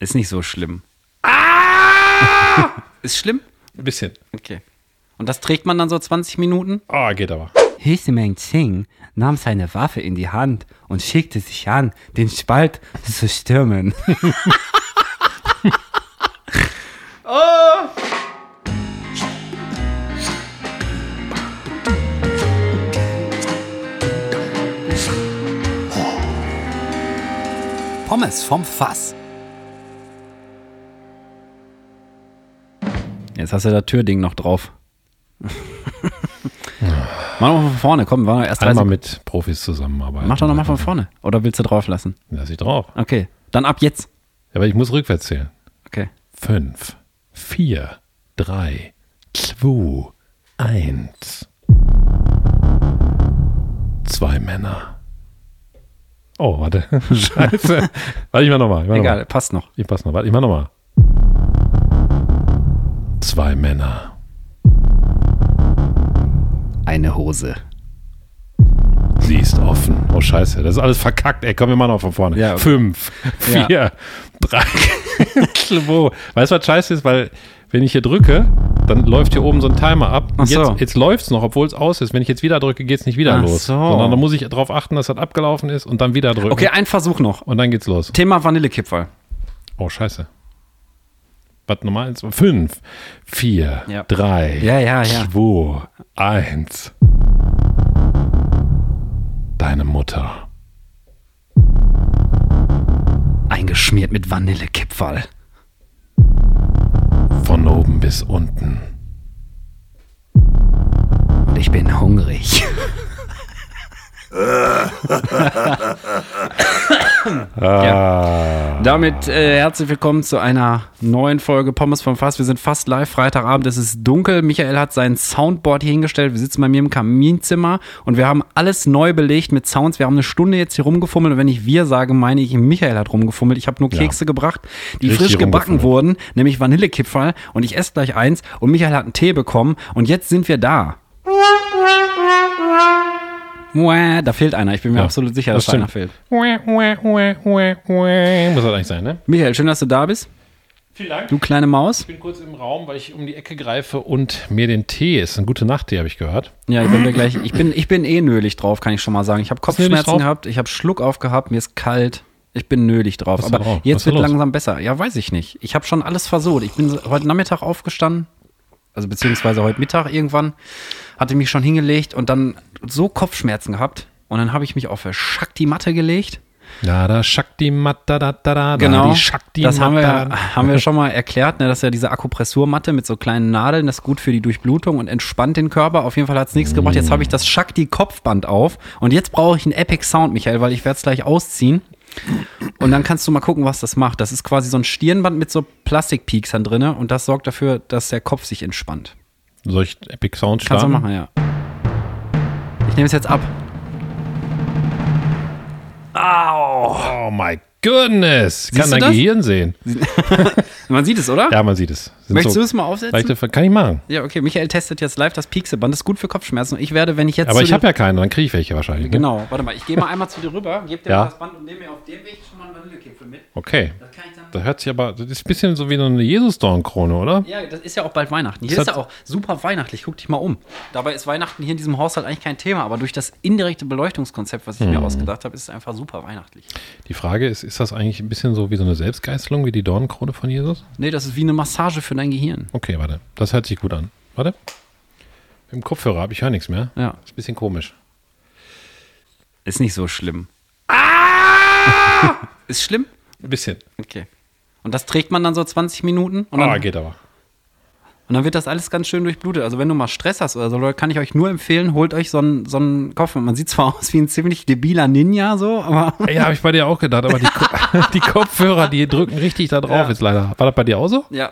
Ist nicht so schlimm. Ah! Ist schlimm? Ein bisschen. Okay. Und das trägt man dann so 20 Minuten? Ah, geht aber. Meng Qing nahm seine Waffe in die Hand und schickte sich an, den Spalt zu stürmen. Pommes vom Fass. Jetzt hast du das Türding noch drauf. Mach doch mal von vorne, komm, war erst 30 Einmal mit Profis zusammenarbeiten. Mach doch nochmal von vorne. Oder willst du drauf lassen? Lass ich drauf. Okay, dann ab jetzt. Ja, aber ich muss rückwärts zählen. Okay. Fünf, vier, drei, zwei, eins. Zwei Männer. Oh, warte. Scheiße. warte, ich mach nochmal. Mach Egal, Noch passt noch. Ich pass noch. Warte, ich mach nochmal. Zwei Männer. Eine Hose. Sie ist offen. Oh, scheiße. Das ist alles verkackt. Ey, komm, wir machen noch von vorne. Ja, okay. Fünf, Ja. vier, drei, zwei. Weißt du, was scheiße ist? Weil, wenn ich hier drücke, dann läuft hier oben so ein Timer ab. Ach so. Jetzt, jetzt läuft es noch, obwohl es aus ist. Wenn ich jetzt wieder drücke, geht es nicht wieder Ach los. so. Sondern dann muss ich darauf achten, dass das abgelaufen ist und dann wieder drücken. Okay, ein Versuch noch. Und dann geht's los. Thema Vanillekipferl. Oh, scheiße. Was Nummer eins? Fünf, vier, Ja. drei, Ja, ja, ja. zwei, eins. Deine Mutter. Eingeschmiert mit Vanillekipferl. Von oben bis unten. Und ich bin hungrig. Ah. Damit äh, herzlich willkommen zu einer neuen Folge Pommes vom Fass. Wir sind fast live, Freitagabend, es ist dunkel. Michael hat sein Soundboard hier hingestellt. Wir sitzen bei mir im Kaminzimmer und wir haben alles neu belegt mit Sounds. Wir haben eine Stunde jetzt hier rumgefummelt und wenn ich wir sage, meine ich, Michael hat rumgefummelt. Ich habe nur Ja. Kekse gebracht, die Richtig frisch gebacken wurden, nämlich Vanillekipferl und ich esse gleich eins und Michael hat einen Tee bekommen und jetzt sind wir da. Da fehlt einer. Ich bin mir Ja, absolut sicher, das dass da einer stimmt. fehlt. Muss das eigentlich sein, ne? Michael, schön, dass du da bist. Vielen Dank. Du kleine Maus. Ich bin kurz im Raum, weil ich um die Ecke greife und mir den Tee ist. Ein gute Nacht-Tee, habe ich gehört. Ja, ich bin mir gleich. Ich bin, ich bin eh nölig drauf, kann ich schon mal sagen. Ich habe Kopfschmerzen gehabt, ich habe Schluck aufgehabt, mir ist kalt. Ich bin nölig drauf. Aber drauf? Jetzt wird los? langsam besser. Ja, weiß ich nicht. Ich habe schon alles versucht. Ich bin heute Nachmittag aufgestanden, also beziehungsweise heute Mittag irgendwann, hatte mich schon hingelegt und dann so Kopfschmerzen gehabt. Und dann habe ich mich auf eine Shakti-Matte gelegt. Da, da, Shakti Matta, da, da, da, Genau. da, die Shakti das haben wir, haben wir schon mal erklärt, ne, das ist ja diese Akupressurmatte mit so kleinen Nadeln, das ist gut für die Durchblutung und entspannt den Körper. Auf jeden Fall hat es nichts gebracht. Jetzt habe ich das Shakti-Kopfband auf und jetzt brauche ich einen Epic Sound, Michael, weil ich werde es gleich ausziehen. Und dann kannst du mal gucken, was das macht. Das ist quasi so ein Stirnband mit so Plastikpeaksern drinne und das sorgt dafür, dass der Kopf sich entspannt. Soll ich Epic Sound Kannst du starten? machen, ja. Ich nehme es jetzt ab. Oh my goodness. Siehst Kann dein das? Gehirn sehen. Man sieht es, oder? Ja, man sieht es. Sind Möchtest so du es mal aufsetzen? kann ich machen. Ja, okay. Michael testet jetzt live das Piekseband. Das ist gut für Kopfschmerzen. Und ich werde, wenn ich jetzt. Aber ich habe ja keine, dann kriege ich welche wahrscheinlich. Ne? Genau, warte mal. Ich gehe mal einmal zu dir rüber, gebe dir Ja. mal das Band und nehme mir auf dem Weg schon mal einen Vanillekipfel mit. Okay. Das kann ich dann. Das hört sich aber, das ist ein bisschen so wie so eine Jesus-Dornkrone, oder? Ja, das ist ja auch bald Weihnachten. Hier Das ist ja auch super weihnachtlich. Guck dich mal um. Dabei ist Weihnachten hier in diesem Haushalt eigentlich kein Thema, aber durch das indirekte Beleuchtungskonzept, was ich Mhm. mir ausgedacht habe, ist es einfach super weihnachtlich. Die Frage ist, ist das eigentlich ein bisschen so wie so eine Selbstgeißelung, wie die Dornkrone von Jesus? Nee, das ist wie eine Massage für dein Gehirn. Okay, warte. Das hört sich gut an. Warte. Mit dem Kopfhörer habe ich höre nichts mehr. Ja. Ist ein bisschen komisch. Ist nicht so schlimm. Ah! ist schlimm? Ein bisschen. Okay. Und das trägt man dann so 20 Minuten Ah, geht aber. Und dann wird das alles ganz schön durchblutet. Also wenn du mal Stress hast oder so, Leute, kann ich euch nur empfehlen, holt euch so einen, so einen Kopf. Man sieht zwar aus wie ein ziemlich debiler Ninja so, aber Ja, habe ich bei dir auch gedacht, aber die, die Kopfhörer, die drücken richtig da drauf Ja. jetzt leider. War das bei dir auch so? ja,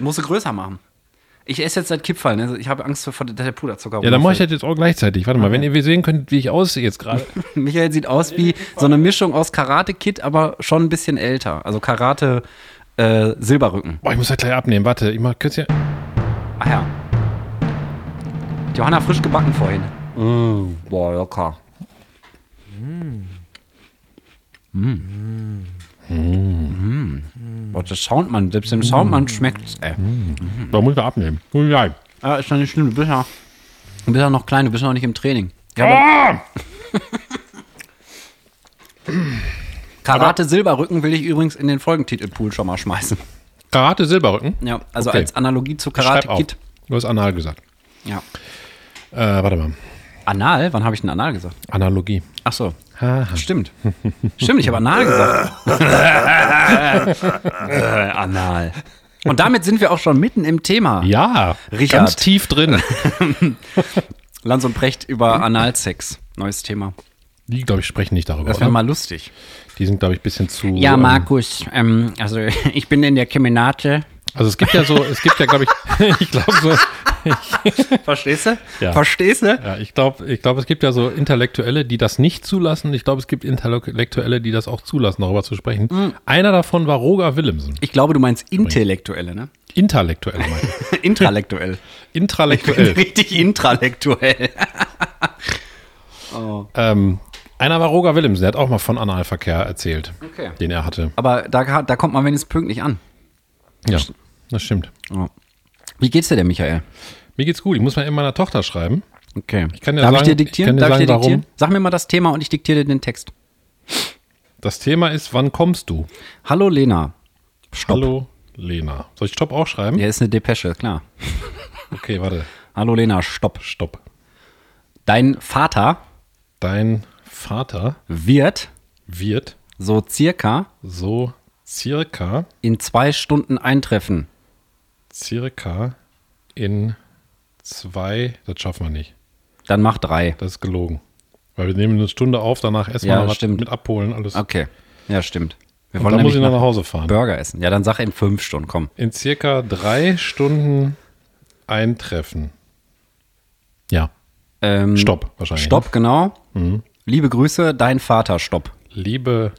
musst du größer machen. Ich esse jetzt seit Kipferl, ne? ich habe Angst vor der Puderzucker. Ja, dann mache ich das jetzt auch gleichzeitig. Warte mal, wenn ihr sehen könnt, wie ich aussehe jetzt gerade. Michael sieht aus wie so eine Mischung aus Karate-Kid, aber schon ein bisschen älter. Also Karate äh, Silberrücken. Boah, ich muss das gleich abnehmen. Warte, ich mach kurz hier. Ach ja. Johanna frisch gebacken vorhin. boah, locker. Mm. Mm. Mm. Oh, der Soundmann, selbst dem Soundmann schmeckt es. Äh. Da muss ich abnehmen. Ja. Ah, ist doch nicht schlimm, du bist ja, du bist ja noch klein, du bist noch nicht im Training. Ja, aber Ah! Karate Silberrücken will ich übrigens in den Folgentitelpool schon mal schmeißen. Karate Silberrücken. Ja, also Okay. als Analogie zu Karate. Kid. Du hast Anal gesagt. Ja. Äh, warte mal. Anal? Wann habe ich denn Anal gesagt? Analogie. Ach so. Haha. Stimmt. Stimmt, ich habe Anal gesagt. Anal. Und damit sind wir auch schon mitten im Thema. Ja, Richard. ganz tief drin. Lanz und Precht über Analsex. Neues Thema. Die, glaube ich, sprechen nicht darüber. Das wäre mal lustig. Die sind, glaube ich, ein bisschen zu. Ja, ähm, Markus, ähm, also ich bin in der Kemenate. Also es gibt ja so, es gibt ja, glaube ich, ich glaube so, Verstehst du? Ja. Verstehst du? ja, ich glaube, ich glaube, es gibt ja so Intellektuelle, die das nicht zulassen. Ich glaube, es gibt Intellektuelle, die das auch zulassen, darüber zu sprechen. Mhm. Einer davon war Roger Willemsen. Ich glaube, du meinst Intellektuelle, ne? Intellektuelle, meine ich. Intralektuell. Intellektuell. Richtig intralektuell. ähm, einer war Roger Willemsen, der hat auch mal von Analverkehr erzählt, Okay. den er hatte. Aber da, da kommt man wenigstens pünktlich an. Ja, das stimmt. Wie geht's dir denn, Michael? Mir geht's gut. Ich muss mal in meiner Tochter schreiben. Okay. kann dir Darf ich sagen- dir ich diktieren? kann dir Darf ich dir sagen, diktieren? warum. Sag mir mal das Thema und ich diktiere dir den Text. Das Thema ist, wann kommst du? Hallo Lena. Stopp. Hallo Lena. Soll ich Stopp auch schreiben? Ja, ist eine Depesche, klar. Okay, warte. Hallo Lena, stopp. Stopp. Dein Vater Dein Vater wird wird so circa so circa, in zwei Stunden eintreffen. circa in zwei, das schaffen wir nicht. Dann mach drei. Das ist gelogen. Weil wir nehmen eine Stunde auf, danach essen Ja, wir noch was mit abholen, alles. Okay. Ja, stimmt. Wir wollen dann muss ich noch nach Hause fahren. Burger essen. Ja, dann sag in fünf Stunden, komm. In circa drei Stunden eintreffen. Ja. Ähm, Stopp, wahrscheinlich, ne? Mhm. Liebe Grüße, dein Vater, stopp. Liebe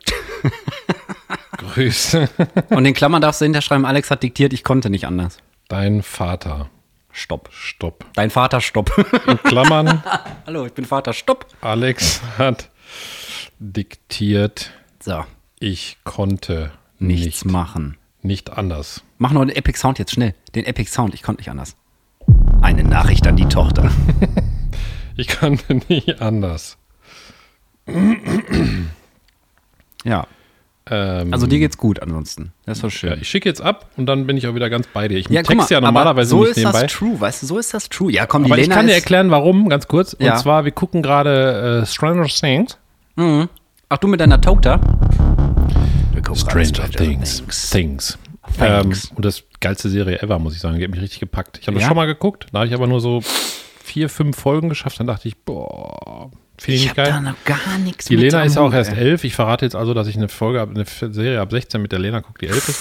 Grüße, Und in Klammern darfst du hinterschreiben, Alex hat diktiert, ich konnte nicht anders. dein Vater. Stopp. Stopp. Dein Vater, stopp. In Klammern, Hallo, ich bin Vater, stopp. Alex hat diktiert, So, ich konnte nichts nicht, machen. nicht anders. Mach noch den Epic Sound jetzt schnell. Den Epic Sound, ich konnte nicht anders. Eine Nachricht an die Tochter. Ich konnte nicht anders. Ja, Ähm, also dir geht's gut ansonsten. Das ist doch schön. ja, ich schicke jetzt ab und dann bin ich auch wieder ganz bei dir. Ich Ja, texte ja normalerweise so nicht ist nebenbei. das true, weißt du, so ist das true. Ja, komm, die Aber ich Lena kann dir ist, erklären, warum, ganz kurz. Ja. Und zwar, wir gucken gerade äh, Stranger Things. Ach, du mit deiner Tochter? Stranger Things. Things. Things. Ähm, und das geilste Serie ever, muss ich sagen. Die hat mich richtig gepackt. Ich habe das Ja? schon mal geguckt. Da habe ich aber nur so vier, fünf Folgen geschafft. Dann dachte ich, boah, finde ich Ich nicht hab da geil. noch gar nichts Die mit Lena ist ja auch Hut, erst elf. Ich verrate jetzt also, dass ich eine Folge, eine Serie ab 16 mit der Lena gucke, die elf ist.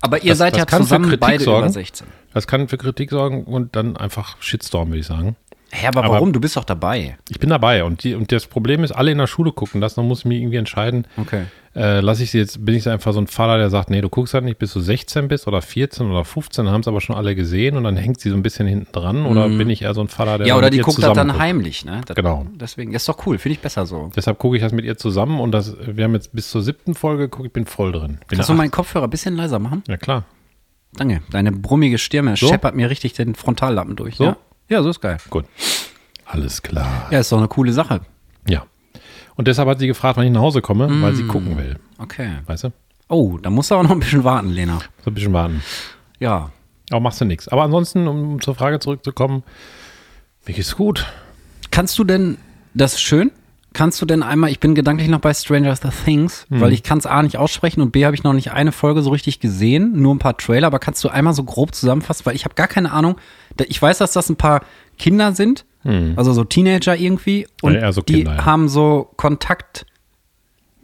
Aber ihr Das- seid das ja kann für zusammen Kritik beide sorgen. über 16. Das kann für Kritik sorgen und dann einfach Shitstorm, würde ich sagen. Hä, aber, Aber- warum? Du bist doch dabei. Ich bin dabei und, die, und das Problem ist, alle in der Schule gucken das, dann muss ich mir irgendwie entscheiden, Okay. Äh, lasse ich sie jetzt, bin ich einfach so ein Vater, der sagt, nee, du guckst halt nicht, bis du 16 bist oder 14 oder 15, dann haben es aber schon alle gesehen und dann hängt sie so ein bisschen hinten dran oder bin ich eher so ein Vater, der Mhm. Ja, oder die guckt das dann guckt. heimlich, ne? Das, Genau. Deswegen ist doch cool, finde ich besser so. Deshalb gucke ich das mit ihr zusammen und das, wir haben jetzt bis zur siebten Folge geguckt, ich bin voll drin. Bin Kannst du meinen Kopfhörer ein bisschen leiser machen? Ja, klar. Danke. Deine brummige Stimme So? scheppert mir richtig den Frontallappen durch. So? Ja? ja, so ist geil. Gut. Alles klar. Ja, ist doch eine coole Sache. Ja. Und deshalb hat sie gefragt, wann ich nach Hause komme, weil Mm. sie gucken will. Okay. Weißt du? Oh, da musst du auch noch ein bisschen warten, Lena. So ein bisschen warten. Ja. Aber machst du nichts. Aber ansonsten, um zur Frage zurückzukommen, mir geht's gut. Kannst du denn, das ist schön, kannst du denn einmal, ich bin gedanklich noch bei Stranger Things, Hm. weil ich kann es A nicht aussprechen und B habe ich noch nicht eine Folge so richtig gesehen, nur ein paar Trailer, aber kannst du einmal so grob zusammenfassen, weil ich habe gar keine Ahnung. Ich weiß, dass das ein paar Kinder sind, also so Teenager irgendwie und Hm. Ja, so die Kinder, ja. haben so Kontakt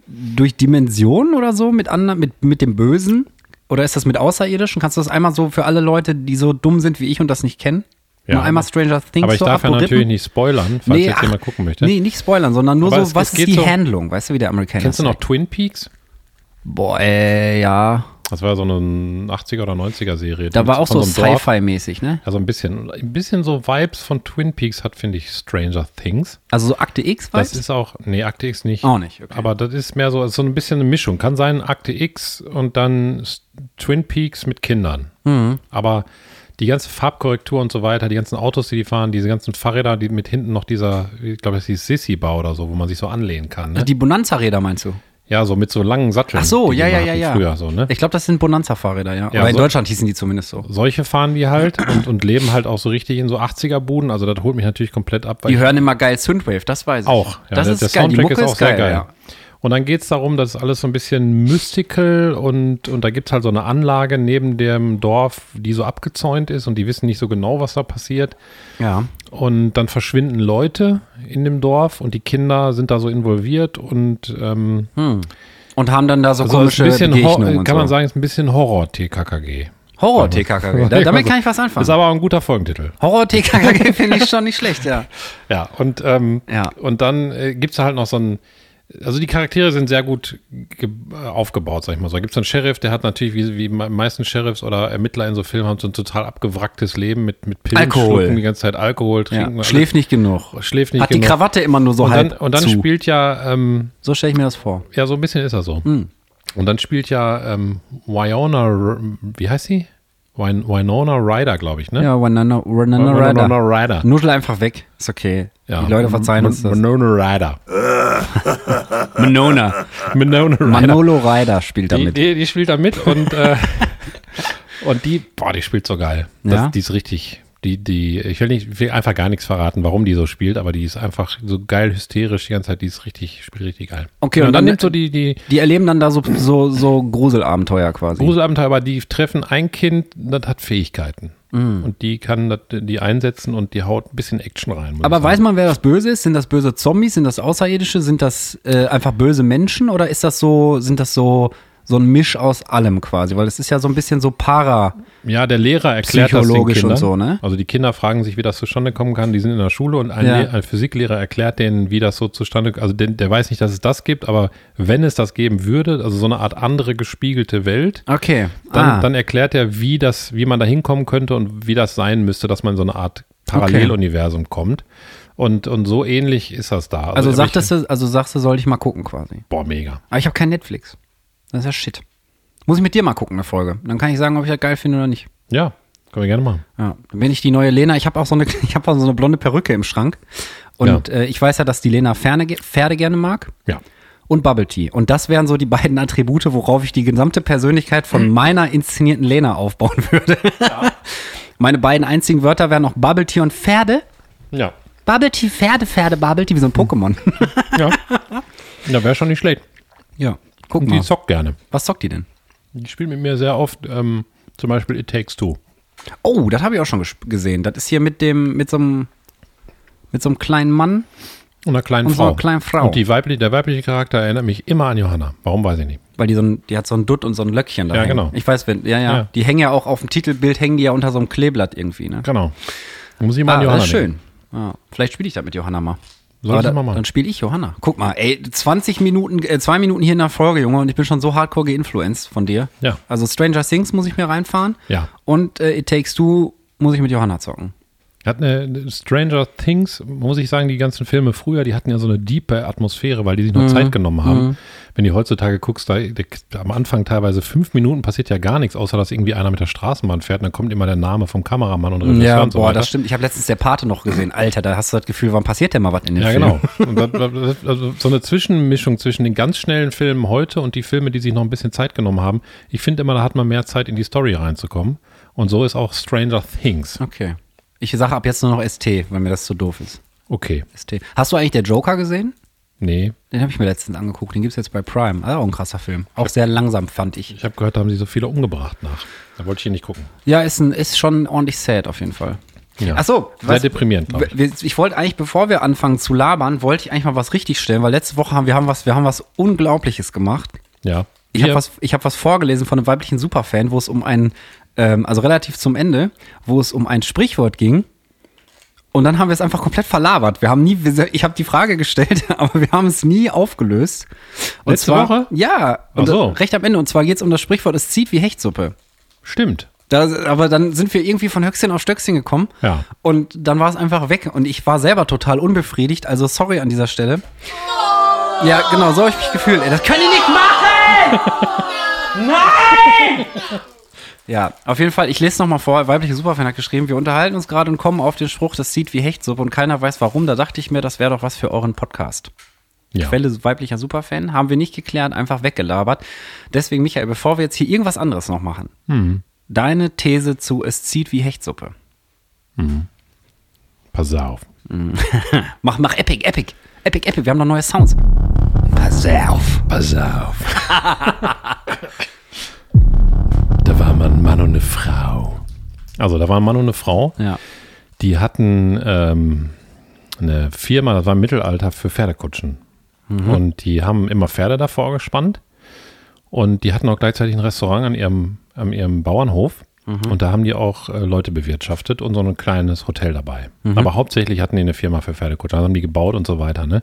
durch Dimensionen oder so mit anderen, mit, mit dem Bösen. Oder ist das mit Außerirdischen? Kannst du das einmal so für alle Leute, die so dumm sind wie ich und das nicht kennen? Ja. Nur einmal Stranger Things Aber ich so darf ja natürlich nicht spoilern, falls jetzt ach, jemand gucken möchte. Nee, nicht spoilern, sondern nur Aber so, es- was es ist die so- Handlung? Weißt du, wie der Amerikaner Kennst du noch? Twin Peaks? Boah, äh, ja. Das war so eine 80er oder 90er Serie. Da war auch so Dorf. Sci-Fi-mäßig, ne? Also ein bisschen, ein bisschen so Vibes von Twin Peaks hat, finde ich, Stranger Things. Also so Akte X, Das ist auch, nee, Akte X nicht. Auch nicht, okay. Aber das ist mehr so, so ein bisschen eine Mischung. Kann sein Akte X und dann Twin Peaks mit Kindern. Mhm. Aber die ganze Farbkorrektur und so weiter, die ganzen Autos, die die fahren, diese ganzen Fahrräder, die mit hinten noch dieser, ich glaube, das hieß Sissy-Bau oder so, wo man sich so anlehnen kann. Ne? Die Bonanza-Räder meinst du? Ja, so mit so langen Satteln. Ach so, die ja, die ja, ja, ja. Früher so, ne? Ich glaube, das sind Bonanza-Fahrräder, ja. Ja, Oder in so- Deutschland hießen die zumindest so. Solche fahren die halt und, und leben halt auch so richtig in so 80er-Buden. Also das holt mich natürlich komplett ab. Die hören immer geil Synthwave, das weiß ich. auch. Ja, das der, ist der geil. Die Soundtrack Mucke ist auch sehr geil. ja. Und dann geht es darum, dass alles so ein bisschen mystical und, und da gibt es halt so eine Anlage neben dem Dorf, die so abgezäunt ist und die wissen nicht so genau, was da passiert. Ja. Und dann verschwinden Leute in dem Dorf und die Kinder sind da so involviert und ähm, Und haben dann da so also ist komische ein bisschen Begegnungen kann man so. sagen, ist ein bisschen Horror-TKKG. Horror-TKKG. Da, damit kann ich was anfangen. Ist aber auch ein guter Folgentitel. Horror-TKKG finde ich schon nicht schlecht, ja. Ja, und, ähm, Ja. und dann äh, gibt es halt noch so ein, also die Charaktere sind sehr gut äh, aufgebaut, sag ich mal so. Da gibt es einen Sheriff, der hat natürlich, wie, wie die meisten Sheriffs oder Ermittler in so Filmen, haben so ein total abgewracktes Leben mit, mit Pillen Alkohol. schlucken, die ganze Zeit Alkohol ja. trinken. alles- Schläft nicht genug. schläft nicht Hat genug. die Krawatte immer nur so und halb dann, und dann zu. spielt ja, ähm, so stelle ich mir das vor. ja, so ein bisschen ist er so. Hm. Und dann spielt ja ähm, Wyona, wie heißt sie? Wyn Winona Ryder, glaube ich, ne? Ja, Winona, Winona Winona Ryder. Ryder. Nuschel einfach weg. Ist okay. Ja. Die Leute verzeihen uns das. Winona Ryder. Winona. Winona Ryder. Manolo Ryder spielt Die, damit. die, die spielt da mit und, äh, und die, boah, die spielt so geil. Das, Ja? Die ist richtig, die, die, ich will nicht, ich will einfach gar nichts verraten, warum die so spielt, aber die ist einfach so geil hysterisch die ganze Zeit, die ist richtig, spielt richtig geil. Okay, und, und dann dann- nimmt so die, die Die erleben dann da so, so, so Gruselabenteuer quasi. Gruselabenteuer, aber die treffen ein Kind, das hat Fähigkeiten. Mm. Und die kann das, die einsetzen und die haut ein bisschen Action rein. Aber weiß man, wer das Böse ist? Sind das böse Zombies? Sind das Außerirdische? Sind das äh, einfach böse Menschen? Oder ist das so, sind das so, so ein Misch aus allem quasi? Weil es ist ja so ein bisschen so para. Ja, der Lehrer erklärt das den Psychologisch und Kindern. so, ne? Also die Kinder fragen sich, wie das zustande kommen kann. Die sind in der Schule und ein, Ja. Ein Physiklehrer erklärt denen, wie das so zustande Also den, der weiß nicht, dass es das gibt, aber wenn es das geben würde, also so eine Art andere gespiegelte Welt, Okay. dann, ah. dann erklärt er, wie das, wie man da hinkommen könnte und wie das sein müsste, dass man in so eine Art Paralleluniversum kommt. Und, und so ähnlich ist das da. also, aber sagtest du, also sagst du, soll ich mal gucken quasi. Boah, mega. Aber ich habe kein Netflix. Das ist ja shit. Muss ich mit dir mal gucken, eine Folge. Dann kann ich sagen, ob ich das geil finde oder nicht. Ja, können wir gerne machen. Ja, dann bin ich die neue Lena. Ich habe auch so eine, ich habe auch so eine blonde Perücke im Schrank. Und äh, ich weiß ja, dass die Lena Ferne, Pferde gerne mag. Ja. und Bubble Tea. Und das wären so die beiden Attribute, worauf ich die gesamte Persönlichkeit von meiner inszenierten Lena aufbauen würde. Meine beiden einzigen Wörter wären noch Bubble Tea und Pferde. Ja. Bubble Tea, Pferde, Pferde, Bubble Tea, wie so ein Pokémon. Ja. ja, wäre schon nicht schlecht. ja, guck Und mal. die zockt gerne. Was zockt die denn? Die spielt mit mir sehr oft, ähm, zum Beispiel It Takes Two. Oh, das habe ich auch schon ges- gesehen. Das ist hier mit dem, mit so einem, mit so einem kleinen Mann. Und einer kleinen Und so Frau. einer kleinen Frau. Und die weibliche, der weibliche Charakter erinnert mich immer an Johanna. Warum weiß ich nicht. Weil die so ein, die hat so ein Dutt und so ein Löckchen da. Ja, hängen. genau. Ich weiß, wenn, ja, ja, Ja. Die hängen ja auch auf dem Titelbild, hängen die ja unter so einem Kleeblatt irgendwie, ne? Genau. Da muss ich mal Ah, an Johanna das ist schön. Ja, vielleicht spiele ich das mit Johanna mal. Aber du da, mal machen. Dann spiele ich Johanna. Guck mal, ey, 20 Minuten, äh, zwei Minuten hier in der Folge, Junge, und ich bin schon so hardcore geinfluenced von dir. Ja. Also Stranger Things muss ich mir reinfahren. Ja. Und äh, It Takes Two muss ich mit Johanna zocken. Hat eine Stranger Things, muss ich sagen, die ganzen Filme früher, die hatten ja so eine diepe Atmosphäre, weil die sich noch Zeit genommen haben. Wenn du heutzutage guckst, da, da, am Anfang teilweise fünf Minuten passiert ja gar nichts, außer dass irgendwie einer mit der Straßenbahn fährt und dann kommt immer der Name vom Kameramann und Regisseur Ja, und so boah, weiter. das stimmt. Ich habe letztens der Pate noch gesehen. Alter, da hast du das Gefühl, wann passiert denn mal was in den Ja, Filmen? genau. Und das, das, also so eine Zwischenmischung zwischen den ganz schnellen Filmen heute und die Filme, die sich noch ein bisschen Zeit genommen haben. Ich finde immer, da hat man mehr Zeit, in die Story reinzukommen. Und so ist auch Stranger Things. Okay. Ich sage ab jetzt nur noch ST, weil mir das zu doof ist. Okay. ST. Hast du eigentlich der Joker gesehen? Nee, Den habe ich mir letztens angeguckt. Den gibt es jetzt bei Prime. Also auch ein krasser Film. Auch sehr langsam, fand ich. ich habe gehört, da haben sie so viele umgebracht nach. Da wollte ich hier nicht gucken. Ja, ist, ein, ist schon ordentlich sad auf jeden Fall. Ja. Ach so, Sehr deprimierend, ich. Ich wollte eigentlich, bevor wir anfangen zu labern, wollte ich eigentlich mal was richtig stellen, weil letzte Woche haben wir haben was, wir haben was Unglaubliches gemacht. Ja. Ich habe was, ich habe was vorgelesen von einem weiblichen Superfan, wo es um ein, ähm, also relativ zum Ende, wo es um ein Sprichwort ging. Und dann haben wir es einfach komplett verlabert. Wir haben nie, ich habe die Frage gestellt, aber wir haben es nie aufgelöst. Und Letzte zwar, Woche? Ja, und Ach so. recht am Ende. Und zwar geht es um das Sprichwort, es zieht wie Hechtsuppe. Stimmt. Da, aber dann sind wir irgendwie von Höchstchen auf Stöckchen gekommen. Ja. Und dann war es einfach weg. Und ich war selber total unbefriedigt. Also sorry an dieser Stelle. Ja, genau, so habe ich mich gefühlt. Ey, das kann ich nicht machen! Ja, auf jeden Fall, ich lese nochmal vor, weibliche Superfan hat geschrieben, wir unterhalten uns gerade und kommen auf den Spruch, das sieht wie Hechtsuppe und keiner weiß warum. Da dachte ich mir, das wäre doch was für euren Podcast. Ja. Quelle weiblicher Superfan, haben wir nicht geklärt, einfach weggelabert. Deswegen, Michael, bevor wir jetzt hier irgendwas anderes noch machen, Hm. deine These zu es zieht wie Hechtsuppe. Pass auf. Mach, mach Epic, Epic, Epic, Epic, wir haben noch neue Sounds. Pass auf. Pass auf. ein Mann und eine Frau. Also da war ein Mann und eine Frau, Ja. die hatten ähm, eine Firma, das war im Mittelalter für Pferdekutschen. Und die haben immer Pferde davor gespannt. Und die hatten auch gleichzeitig ein Restaurant an ihrem, an ihrem Bauernhof. Und da haben die auch äh, Leute bewirtschaftet und so ein kleines Hotel dabei. Aber hauptsächlich hatten die eine Firma für Pferdekutschen. Also haben die gebaut und so weiter. Ne?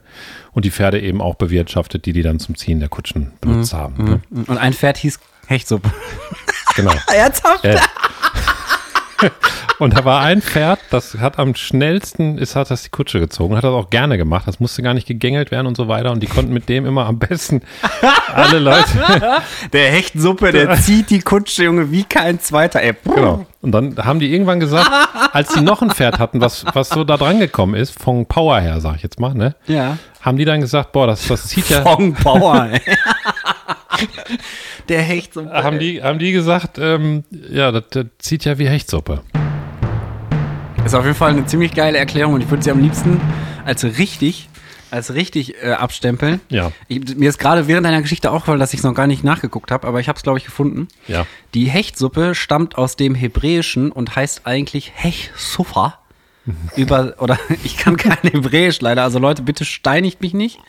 Und die Pferde eben auch bewirtschaftet, die die dann zum Ziehen der Kutschen benutzt haben. Ne? Und ein Pferd hieß Hechtsuppe. Genau. Ernsthaft? Ja. Und da war ein Pferd, das hat am schnellsten, ist, hat das die Kutsche gezogen, hat das auch gerne gemacht. Das musste gar nicht gegängelt werden und so weiter. Und die konnten mit dem immer am besten alle Leute. Der Hechtsuppe, der zieht die Kutsche, Junge, wie kein zweiter. Ey, Genau. Und dann haben die irgendwann gesagt, als die noch ein Pferd hatten, was, was so da dran gekommen ist, von Power her, sag ich jetzt mal, ne? Ja. Haben die dann gesagt, boah, das, das zieht ja. Fong Power, ey. Der Hechtsuppe. Haben die, haben die gesagt, ähm, ja, das, das zieht ja wie Hechtsuppe. Ist auf jeden Fall eine ziemlich geile Erklärung und ich würde sie am liebsten als richtig, als richtig äh, abstempeln. Ja. Ich, mir ist gerade während deiner Geschichte auch, weil dass ich es noch gar nicht nachgeguckt habe, aber ich habe es glaube ich gefunden. Ja. Die Hechtsuppe stammt aus dem Hebräischen und heißt eigentlich Hechsufa. Über, oder ich kann kein Hebräisch leider, also Leute, bitte steinigt mich nicht.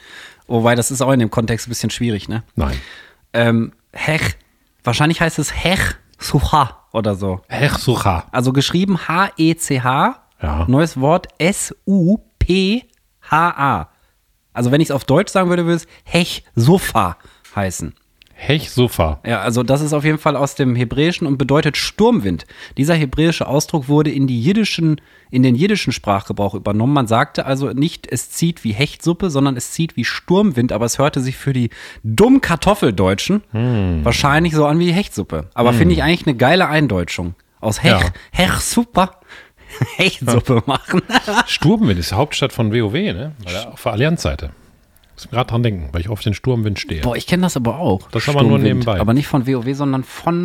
Wobei, das ist auch in dem Kontext ein bisschen schwierig, ne? Nein. Ähm, Hech, wahrscheinlich heißt es Hech Sucha oder so. Hechsucha. Also geschrieben H-E-C-H, Ja. neues Wort S-U-P-H-A. Also wenn ich es auf Deutsch sagen würde, würde es Hech-Sofa heißen. Hechsufa. Ja, also das ist auf jeden Fall aus dem Hebräischen und bedeutet Sturmwind. Dieser hebräische Ausdruck wurde in, die jiddischen, in den jiddischen Sprachgebrauch übernommen. Man sagte also nicht, es zieht wie Hechtsuppe, sondern es zieht wie Sturmwind, aber es hörte sich für die dummen Kartoffeldeutschen wahrscheinlich so an wie Hechtsuppe. Aber finde ich eigentlich eine geile Eindeutschung. Aus Hech, Ja. Hechsuppe, Hechtsuppe machen. Sturmwind ist die Hauptstadt von WoW, ne? Auf der Allianzseite. Muss gerade dran denken, weil ich auf den Sturmwind stehe. Boah, ich kenne das aber auch. Das aber nur Sturmwind. nebenbei. Aber nicht von WoW, sondern von.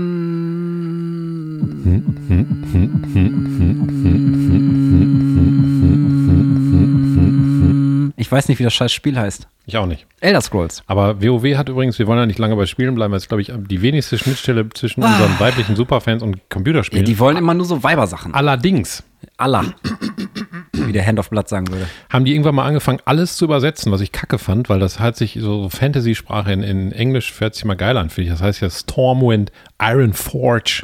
Ich weiß nicht, wie das scheiß Spiel heißt. Ich auch nicht. Elder Scrolls. Aber WoW hat übrigens, wir wollen ja nicht lange bei Spielen bleiben, weil es, glaube ich, die wenigste Schnittstelle zwischen unseren weiblichen Superfans und Ja, Computerspielen. die wollen immer nur so Weibersachen. Allerdings Allah. Wie der Hand of Blood sagen würde. haben die irgendwann mal angefangen, alles zu übersetzen, was ich kacke fand, weil das hat sich so Fantasy-Sprache in, in Englisch hört sich mal geil an, finde ich. Das heißt ja Stormwind, Iron Forge.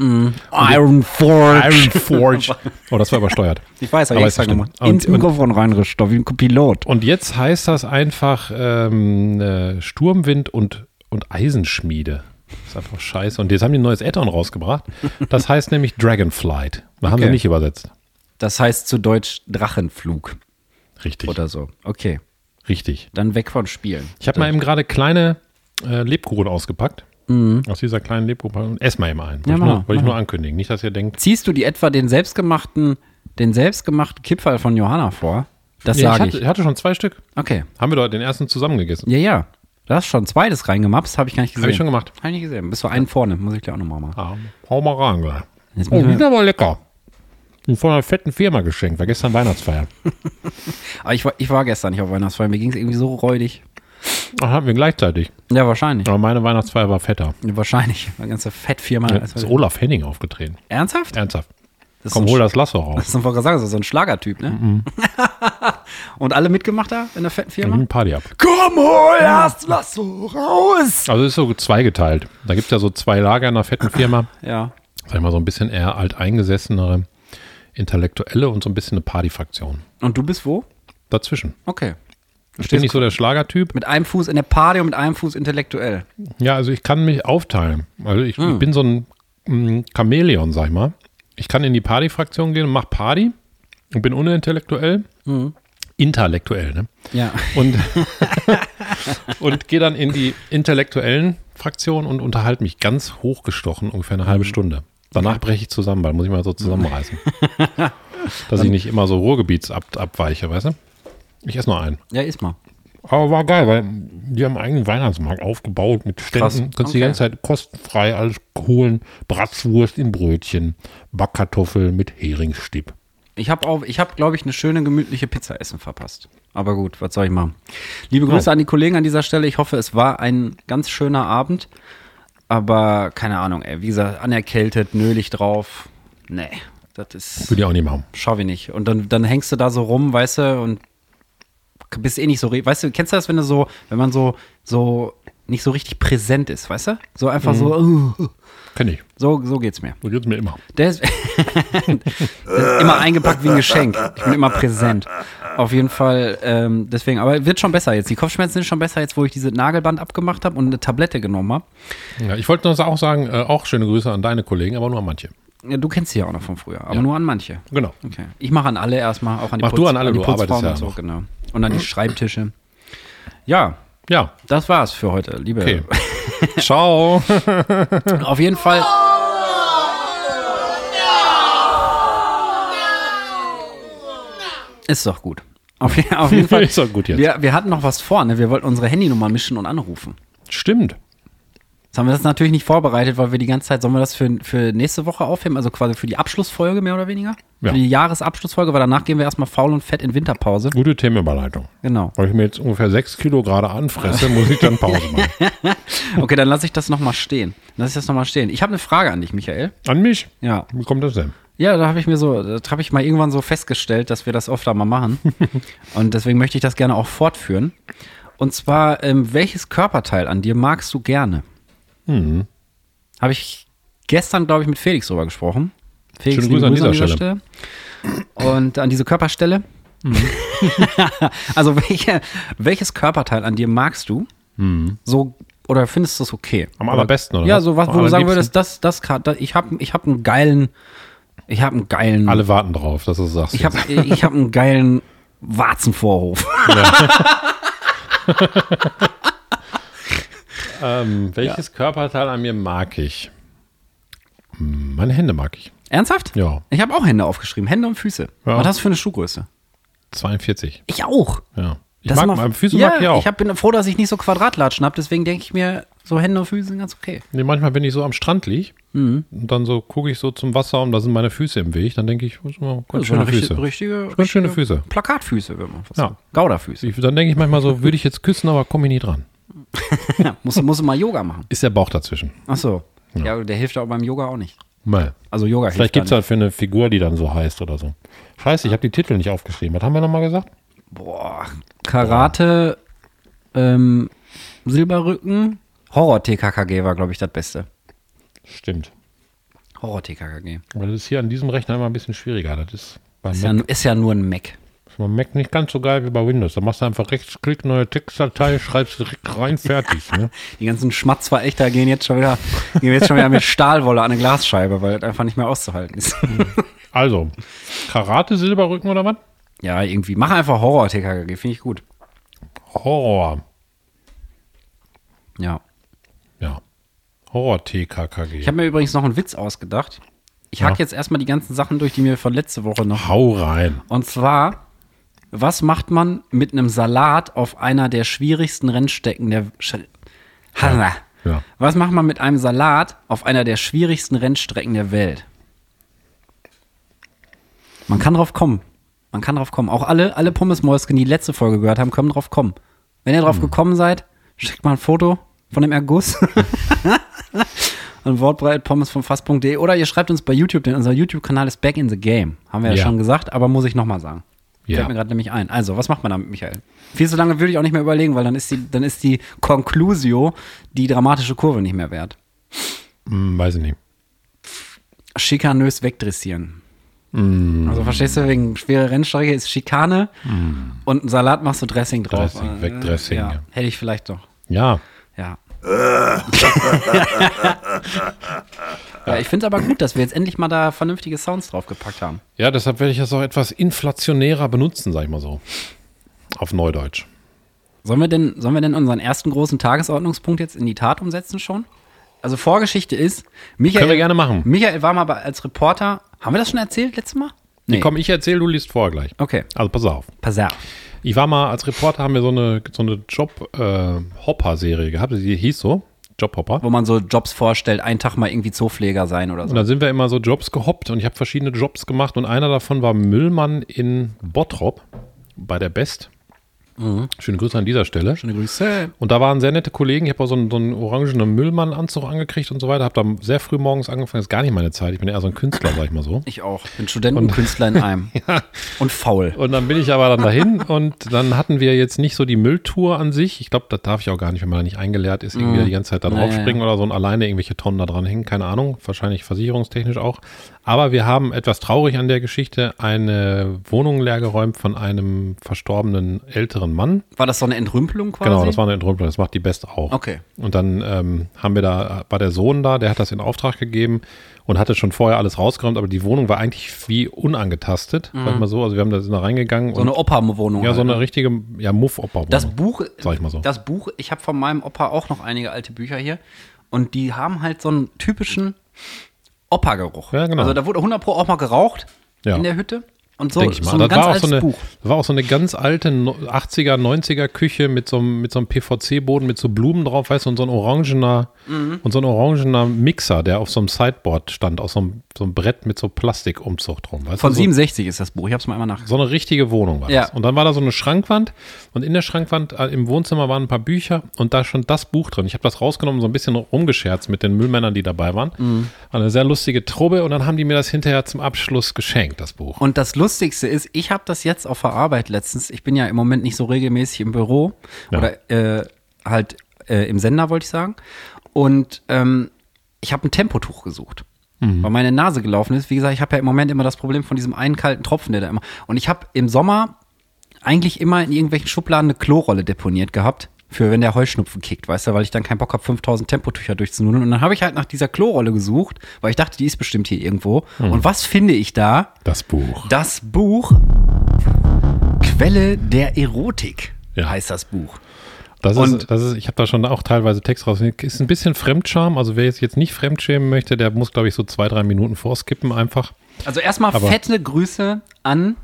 Iron Forge. Iron Forge. Oh, das war übersteuert. Ich weiß, Aber ich gemacht. schlimm. Ins Mikrofon reinrischt, wie ein Pilot. Und jetzt heißt das einfach ähm, äh, Sturmwind und, und Eisenschmiede. Das ist einfach scheiße. Und jetzt haben die ein neues Add-on rausgebracht. Das heißt nämlich Dragonflight. Da haben Okay. sie nicht übersetzt. Das heißt zu Deutsch Drachenflug Richtig. oder so. Okay, Richtig. dann weg von Spielen. Ich habe mal eben gerade kleine äh, Lebkuchen ausgepackt. Aus dieser kleinen Lebkuchen. Ess mal eben einen. Wollte, Ja, ich, nur, mal, wollte ich nur ankündigen. Nicht, dass ihr denkt, Ziehst du die etwa den selbstgemachten, den selbstgemachten Kipferl von Johanna vor? Das ich, sage hatte, ich. ich hatte schon zwei Stück. Okay. Haben wir doch den ersten zusammen gegessen. Ja, ja. Du hast schon zweites reingemapst, habe ich gar nicht gesehen. Habe ich schon gemacht. Hab ich nicht gesehen. Bist du einen vorne, muss ich gleich auch nochmal machen. Ah, hau mal rein. Jetzt Oh, wir, aber lecker. Von einer fetten Firma geschenkt. War gestern Weihnachtsfeier. aber ich war, ich war gestern nicht auf Weihnachtsfeier, mir ging es irgendwie so räudig. Ach, hatten wir gleichzeitig. Ja, wahrscheinlich. Aber meine Weihnachtsfeier war fetter. Ja, wahrscheinlich. Eine ganze Fettfirma. Da als- ist Olaf Henning aufgetreten. Ernsthaft? Ernsthaft. Komm, hol ein das Lasso raus. Das ist gerade sagen, das ist so ein Schlagertyp, ne? Und alle mitgemacht da in der fetten Firma? Mhm, Party ab. Komm, hol das Lasso raus! Also es ist so zweigeteilt. Da gibt es ja so zwei Lager in einer fetten Firma. Ja. Sag ich mal, so ein bisschen eher alteingesessenere Intellektuelle und so ein bisschen eine Partyfraktion. Und du bist wo? Dazwischen. Okay. Ich bin nicht so der Schlagertyp. Mit einem Fuß in der Party und mit einem Fuß intellektuell. Ja, also ich kann mich aufteilen. Also ich, ich bin so ein mm, Chamäleon, sag ich mal. Ich kann in die Partyfraktion gehen und mach Party und bin unintellektuell. Intellektuell, ne? Ja. Und, und gehe dann in die intellektuellen Fraktion und unterhalte mich ganz hochgestochen, ungefähr eine halbe Stunde. Danach breche ich zusammen, weil muss ich mal so zusammenreißen. Dass ich nicht immer so Ruhrgebiets ab, abweiche, weißt du? Ich esse nur einen. Ja, ist mal. Aber war geil, weil die haben einen eigenen Weihnachtsmarkt aufgebaut mit Ständen. Krass. Kannst die Okay. ganze Zeit kostenfrei alles holen. Bratzwurst in Brötchen, Backkartoffeln mit Heringsstipp. Ich habe auch, ich habe, glaube ich, eine schöne, gemütliche Pizza essen verpasst. Aber gut, was soll ich machen? Liebe Grüße an die Kollegen an dieser Stelle. Ich hoffe, es war ein ganz schöner Abend. Aber keine Ahnung, ey. Wie gesagt, anerkältet, nölig drauf. Nee, das ist. Würde ich auch nicht machen. Schau ich nicht. Und dann, dann hängst du da so rum, weißt du, und bist eh nicht so, weißt du, kennst du das, wenn du so, wenn man so, so nicht so richtig präsent ist, weißt du? So einfach so, uh, Kenn ich. so, so geht's mir. So geht's mir immer. Der ist, der ist immer eingepackt wie ein Geschenk. Ich bin immer präsent. Auf jeden Fall, ähm, deswegen, aber wird schon besser jetzt. Die Kopfschmerzen sind schon besser jetzt, wo ich diese Nagelband abgemacht habe und eine Tablette genommen habe. Ja, ich wollte noch auch sagen, äh, auch schöne Grüße an deine Kollegen, aber nur an manche. Ja, du kennst sie ja auch noch von früher, aber Ja. nur an manche. Genau. Okay. Ich mache an alle erstmal, auch an die Mach du an alle, die du arbeitest ja so, noch. genau. Und an die Schreibtische. Ja, Ja, das war's für heute, liebe. okay. Ciao. Auf jeden Fall. Ist doch gut. Auf, auf jeden Fall. Ist doch gut jetzt. Wir, wir hatten noch was vor, ne? Wir wollten unsere Handynummer mischen und anrufen. Stimmt. Jetzt haben wir das natürlich nicht vorbereitet, weil wir die ganze Zeit, sollen wir das für, für nächste Woche aufheben? Also quasi für die Abschlussfolge mehr oder weniger? Ja. Für die Jahresabschlussfolge, weil danach gehen wir erstmal faul und fett in Winterpause. Gute Themenüberleitung. Genau. Weil ich mir jetzt ungefähr sechs Kilo gerade anfresse, muss ich dann Pause machen. Okay, dann lasse ich das nochmal stehen. Lass ich das nochmal stehen. Ich habe eine Frage an dich, Michael. An mich? Ja. Wie kommt das denn? Ja, da habe ich mir so, das habe ich mal irgendwann so festgestellt, dass wir das öfter mal machen. Und deswegen möchte ich das gerne auch fortführen. Und zwar, ähm, welches Körperteil an dir magst du gerne? Mhm. Habe ich gestern, glaube ich, mit Felix drüber gesprochen. Felix, Schöne Grüße liebe an dieser Stelle. Und an diese Körperstelle. Mhm. also welche, welches Körperteil an dir magst du? So, oder findest du es okay? Mhm. Am allerbesten, oder Ja, so was, wo du sagen würdest, das, das, das ich habe ich hab einen geilen, ich habe einen geilen, Alle warten drauf, dass du es sagst. ich habe ich hab einen geilen Warzenvorhof. ähm, welches Körperteil an mir mag ich? Meine Hände mag ich. Ernsthaft? Ja. Ich habe auch Hände aufgeschrieben, Hände und Füße. Ja. Was hast du für eine Schuhgröße? 42. Ich auch. Ja. Ich Das mag, meine Füße ja, mag ich auch. Ich hab, bin froh, dass ich nicht so Quadratlatschen habe, deswegen denke ich mir, so Hände und Füße sind ganz okay. nee, manchmal, wenn ich so am Strand liege Mhm. und dann so gucke ich so zum Wasser und da sind meine Füße im Weg, dann denke ich, sind mal ganz schöne Füße. Richtige, Ganz schöne richtige Füße. Plakatfüße, wenn man fast Ja. sagen. Gauderfüße. Ich, dann denke ich manchmal so, würde ich jetzt küssen, aber komme ich nie dran. Ja, musst du mal Yoga machen. Ist der Bauch dazwischen? Ach so. Ja, der hilft auch beim Yoga auch nicht. Mal. Also Yoga Vielleicht hilft gibt es halt für eine Figur, die dann so heißt oder so. Scheiße, ich habe die Titel nicht aufgeschrieben. Was haben wir nochmal gesagt? Boah. Karate, ähm, Silberrücken, Horror-TKKG war, glaube ich, das Beste. Stimmt. Horror-TKKG. Das ist hier an diesem Rechner immer ein bisschen schwieriger. Das ist Ist ja, ist ja nur ein Mac. Ist bei Mac nicht ganz so geil wie bei Windows. Da machst du einfach Rechtsklick, neue Textdatei, schreibst direkt rein, fertig. Ne? Die ganzen Schmatzverächter gehen jetzt schon wieder, gehen jetzt schon wieder mit Stahlwolle an eine Glasscheibe, weil das einfach nicht mehr auszuhalten ist. Also, Karate, Silberrücken oder was? ja, irgendwie. Mach einfach Horror-TKKG, finde ich gut. Horror. Ja. Ja. Horror-TKKG. Ich habe mir übrigens noch einen Witz ausgedacht. Ich Ja. hack jetzt erstmal die ganzen Sachen durch, die mir von letzte Woche noch. Hau rein. Und zwar, was macht man mit einem Salat auf einer der schwierigsten Rennstrecken der. Sch Hanna. Ja. Was macht man mit einem Salat auf einer der schwierigsten Rennstrecken der Welt? Man kann drauf kommen. Man kann drauf kommen. Auch alle, alle Pommesmäuschen, die letzte Folge gehört haben, können drauf kommen. Wenn ihr drauf gekommen seid, schickt mal ein Foto von dem Erguss. An Wortbreit pommes von fass.de oder ihr schreibt uns bei YouTube, denn unser YouTube-Kanal ist Back in the Game. Haben wir ja, Ja. schon gesagt, aber muss ich nochmal sagen. Ja. Fällt mir gerade nämlich ein. Also, was macht man damit, Michael? Viel zu lange würde ich auch nicht mehr überlegen, weil dann ist die, dann ist die Conclusio die dramatische Kurve nicht mehr wert. Hm, weiß ich nicht. Schikanös wegdressieren. Also verstehst du, wegen schwere Rennstrecke ist Schikane und einen Salat machst du Dressing drauf. Dressing, Äh, Wegdressing, Ja, ja. hätte ich vielleicht doch. Ja. Ja. ja, ich finde es aber gut, dass wir jetzt endlich mal da vernünftige Sounds draufgepackt haben. Ja, deshalb werde ich das auch etwas inflationärer benutzen, sag ich mal so. Auf Neudeutsch. Sollen wir denn, sollen wir denn unseren ersten großen Tagesordnungspunkt jetzt in die Tat umsetzen schon? Also Vorgeschichte ist, Michael, Können wir gerne machen. Michael war mal als Reporter, haben wir das schon erzählt letztes Mal? Nee. Komm, ich erzähle, du liest vor gleich. Okay, Also pass auf. pass auf. Ich war mal als Reporter, haben wir so eine, so eine Job-Hopper-Serie gehabt. Die hieß so, Jobhopper. Wo man so Jobs vorstellt, einen Tag mal irgendwie Zoopfleger sein oder Und so. dann sind wir immer so Jobs gehoppt und ich habe verschiedene Jobs gemacht und einer davon war Müllmann in Bottrop bei der Best. Schöne Grüße an dieser Stelle. Schöne Grüße. Und da waren sehr nette Kollegen. Ich habe auch so einen, so einen orangenen Müllmann-Anzug angekriegt und so weiter. Habe da sehr früh morgens angefangen. Das ist gar nicht meine Zeit. Ich bin eher so ein Künstler, sag ich mal so. Ich auch. Bin Student und Künstler in einem. Und faul. Und dann bin ich aber dann dahin und dann hatten wir jetzt nicht so die Mülltour an sich. Ich glaube, das darf ich auch gar nicht, wenn man da nicht eingelehrt ist, irgendwie die ganze Zeit da drauf Naja. oder so und alleine irgendwelche Tonnen da dran hängen. Keine Ahnung, wahrscheinlich versicherungstechnisch auch. Aber wir haben etwas traurig an der Geschichte eine Wohnung leergeräumt von einem verstorbenen älteren Mann. War das so eine Entrümpelung quasi? Genau, das war eine Entrümpelung. Das macht die Best auch. Okay. Und dann ähm, haben wir da, war der Sohn da, der hat das in Auftrag gegeben und hatte schon vorher alles rausgeräumt, aber die Wohnung war eigentlich wie unangetastet, sag ich mal so. Also wir haben da sind da reingegangen Mhm. So eine Opa-Wohnung. ja, so halt, eine ne? richtige, ja, Muff-Opa-Wohnung. Das Buch, Sag ich mal so. das Buch, ich habe von meinem Opa auch noch einige alte Bücher hier und die haben halt so einen typischen Opa-Geruch. Ja, genau. Also da wurde 100 pro auch mal geraucht Ja. in der Hütte und so, Denke ich mal. so das, war auch so eine, war auch so eine ganz alte no- 80er, 90er Küche mit so einem, mit so einem PVC-Boden mit so Blumen drauf, weißt du, und so ein orangener, Mhm. und so ein orangener Mixer, der auf so einem Sideboard stand, aus so einem, so einem Brett mit so Plastikumzug drum. Weißt Von du, so, 67 ist das Buch, ich habe es mal einmal nachgeguckt. so eine richtige Wohnung war Ja. das. Und dann war da so eine Schrankwand und in der Schrankwand äh, im Wohnzimmer waren ein paar Bücher und da stand das Buch drin. Ich habe das rausgenommen, so ein bisschen rumgescherzt mit den Müllmännern, die dabei waren. Mhm. Eine sehr lustige Trubbe und dann haben die mir das hinterher zum Abschluss geschenkt, das Buch. Und das Lustigste ist, ich habe das jetzt auf der Arbeit letztens. Ich bin ja im Moment nicht so regelmäßig im Büro Ja. oder äh, halt äh, im Sender, wollte ich sagen. Und ähm, ich habe ein Tempotuch gesucht, weil meine Nase gelaufen ist. Wie gesagt, ich habe ja im Moment immer das Problem von diesem einen kalten Tropfen, der da immer. Und ich habe im Sommer eigentlich immer in irgendwelchen Schubladen eine Klorolle deponiert gehabt. Für wenn der Heuschnupfen kickt, weißt du, weil ich dann keinen Bock habe, 5000 Tempotücher durchzunudeln. Und dann habe ich halt nach dieser Klorolle gesucht, weil ich dachte, die ist bestimmt hier irgendwo. Und was finde ich da? Das Buch. Das Buch Quelle der Erotik Ja. heißt das Buch. Das Und- ist, das ist, ich habe da schon auch teilweise Text raus. Ist ein bisschen Fremdscham. Also wer jetzt, jetzt nicht fremdschämen möchte, der muss, glaube ich, so zwei, drei Minuten vorskippen einfach. Also erstmal fette Grüße an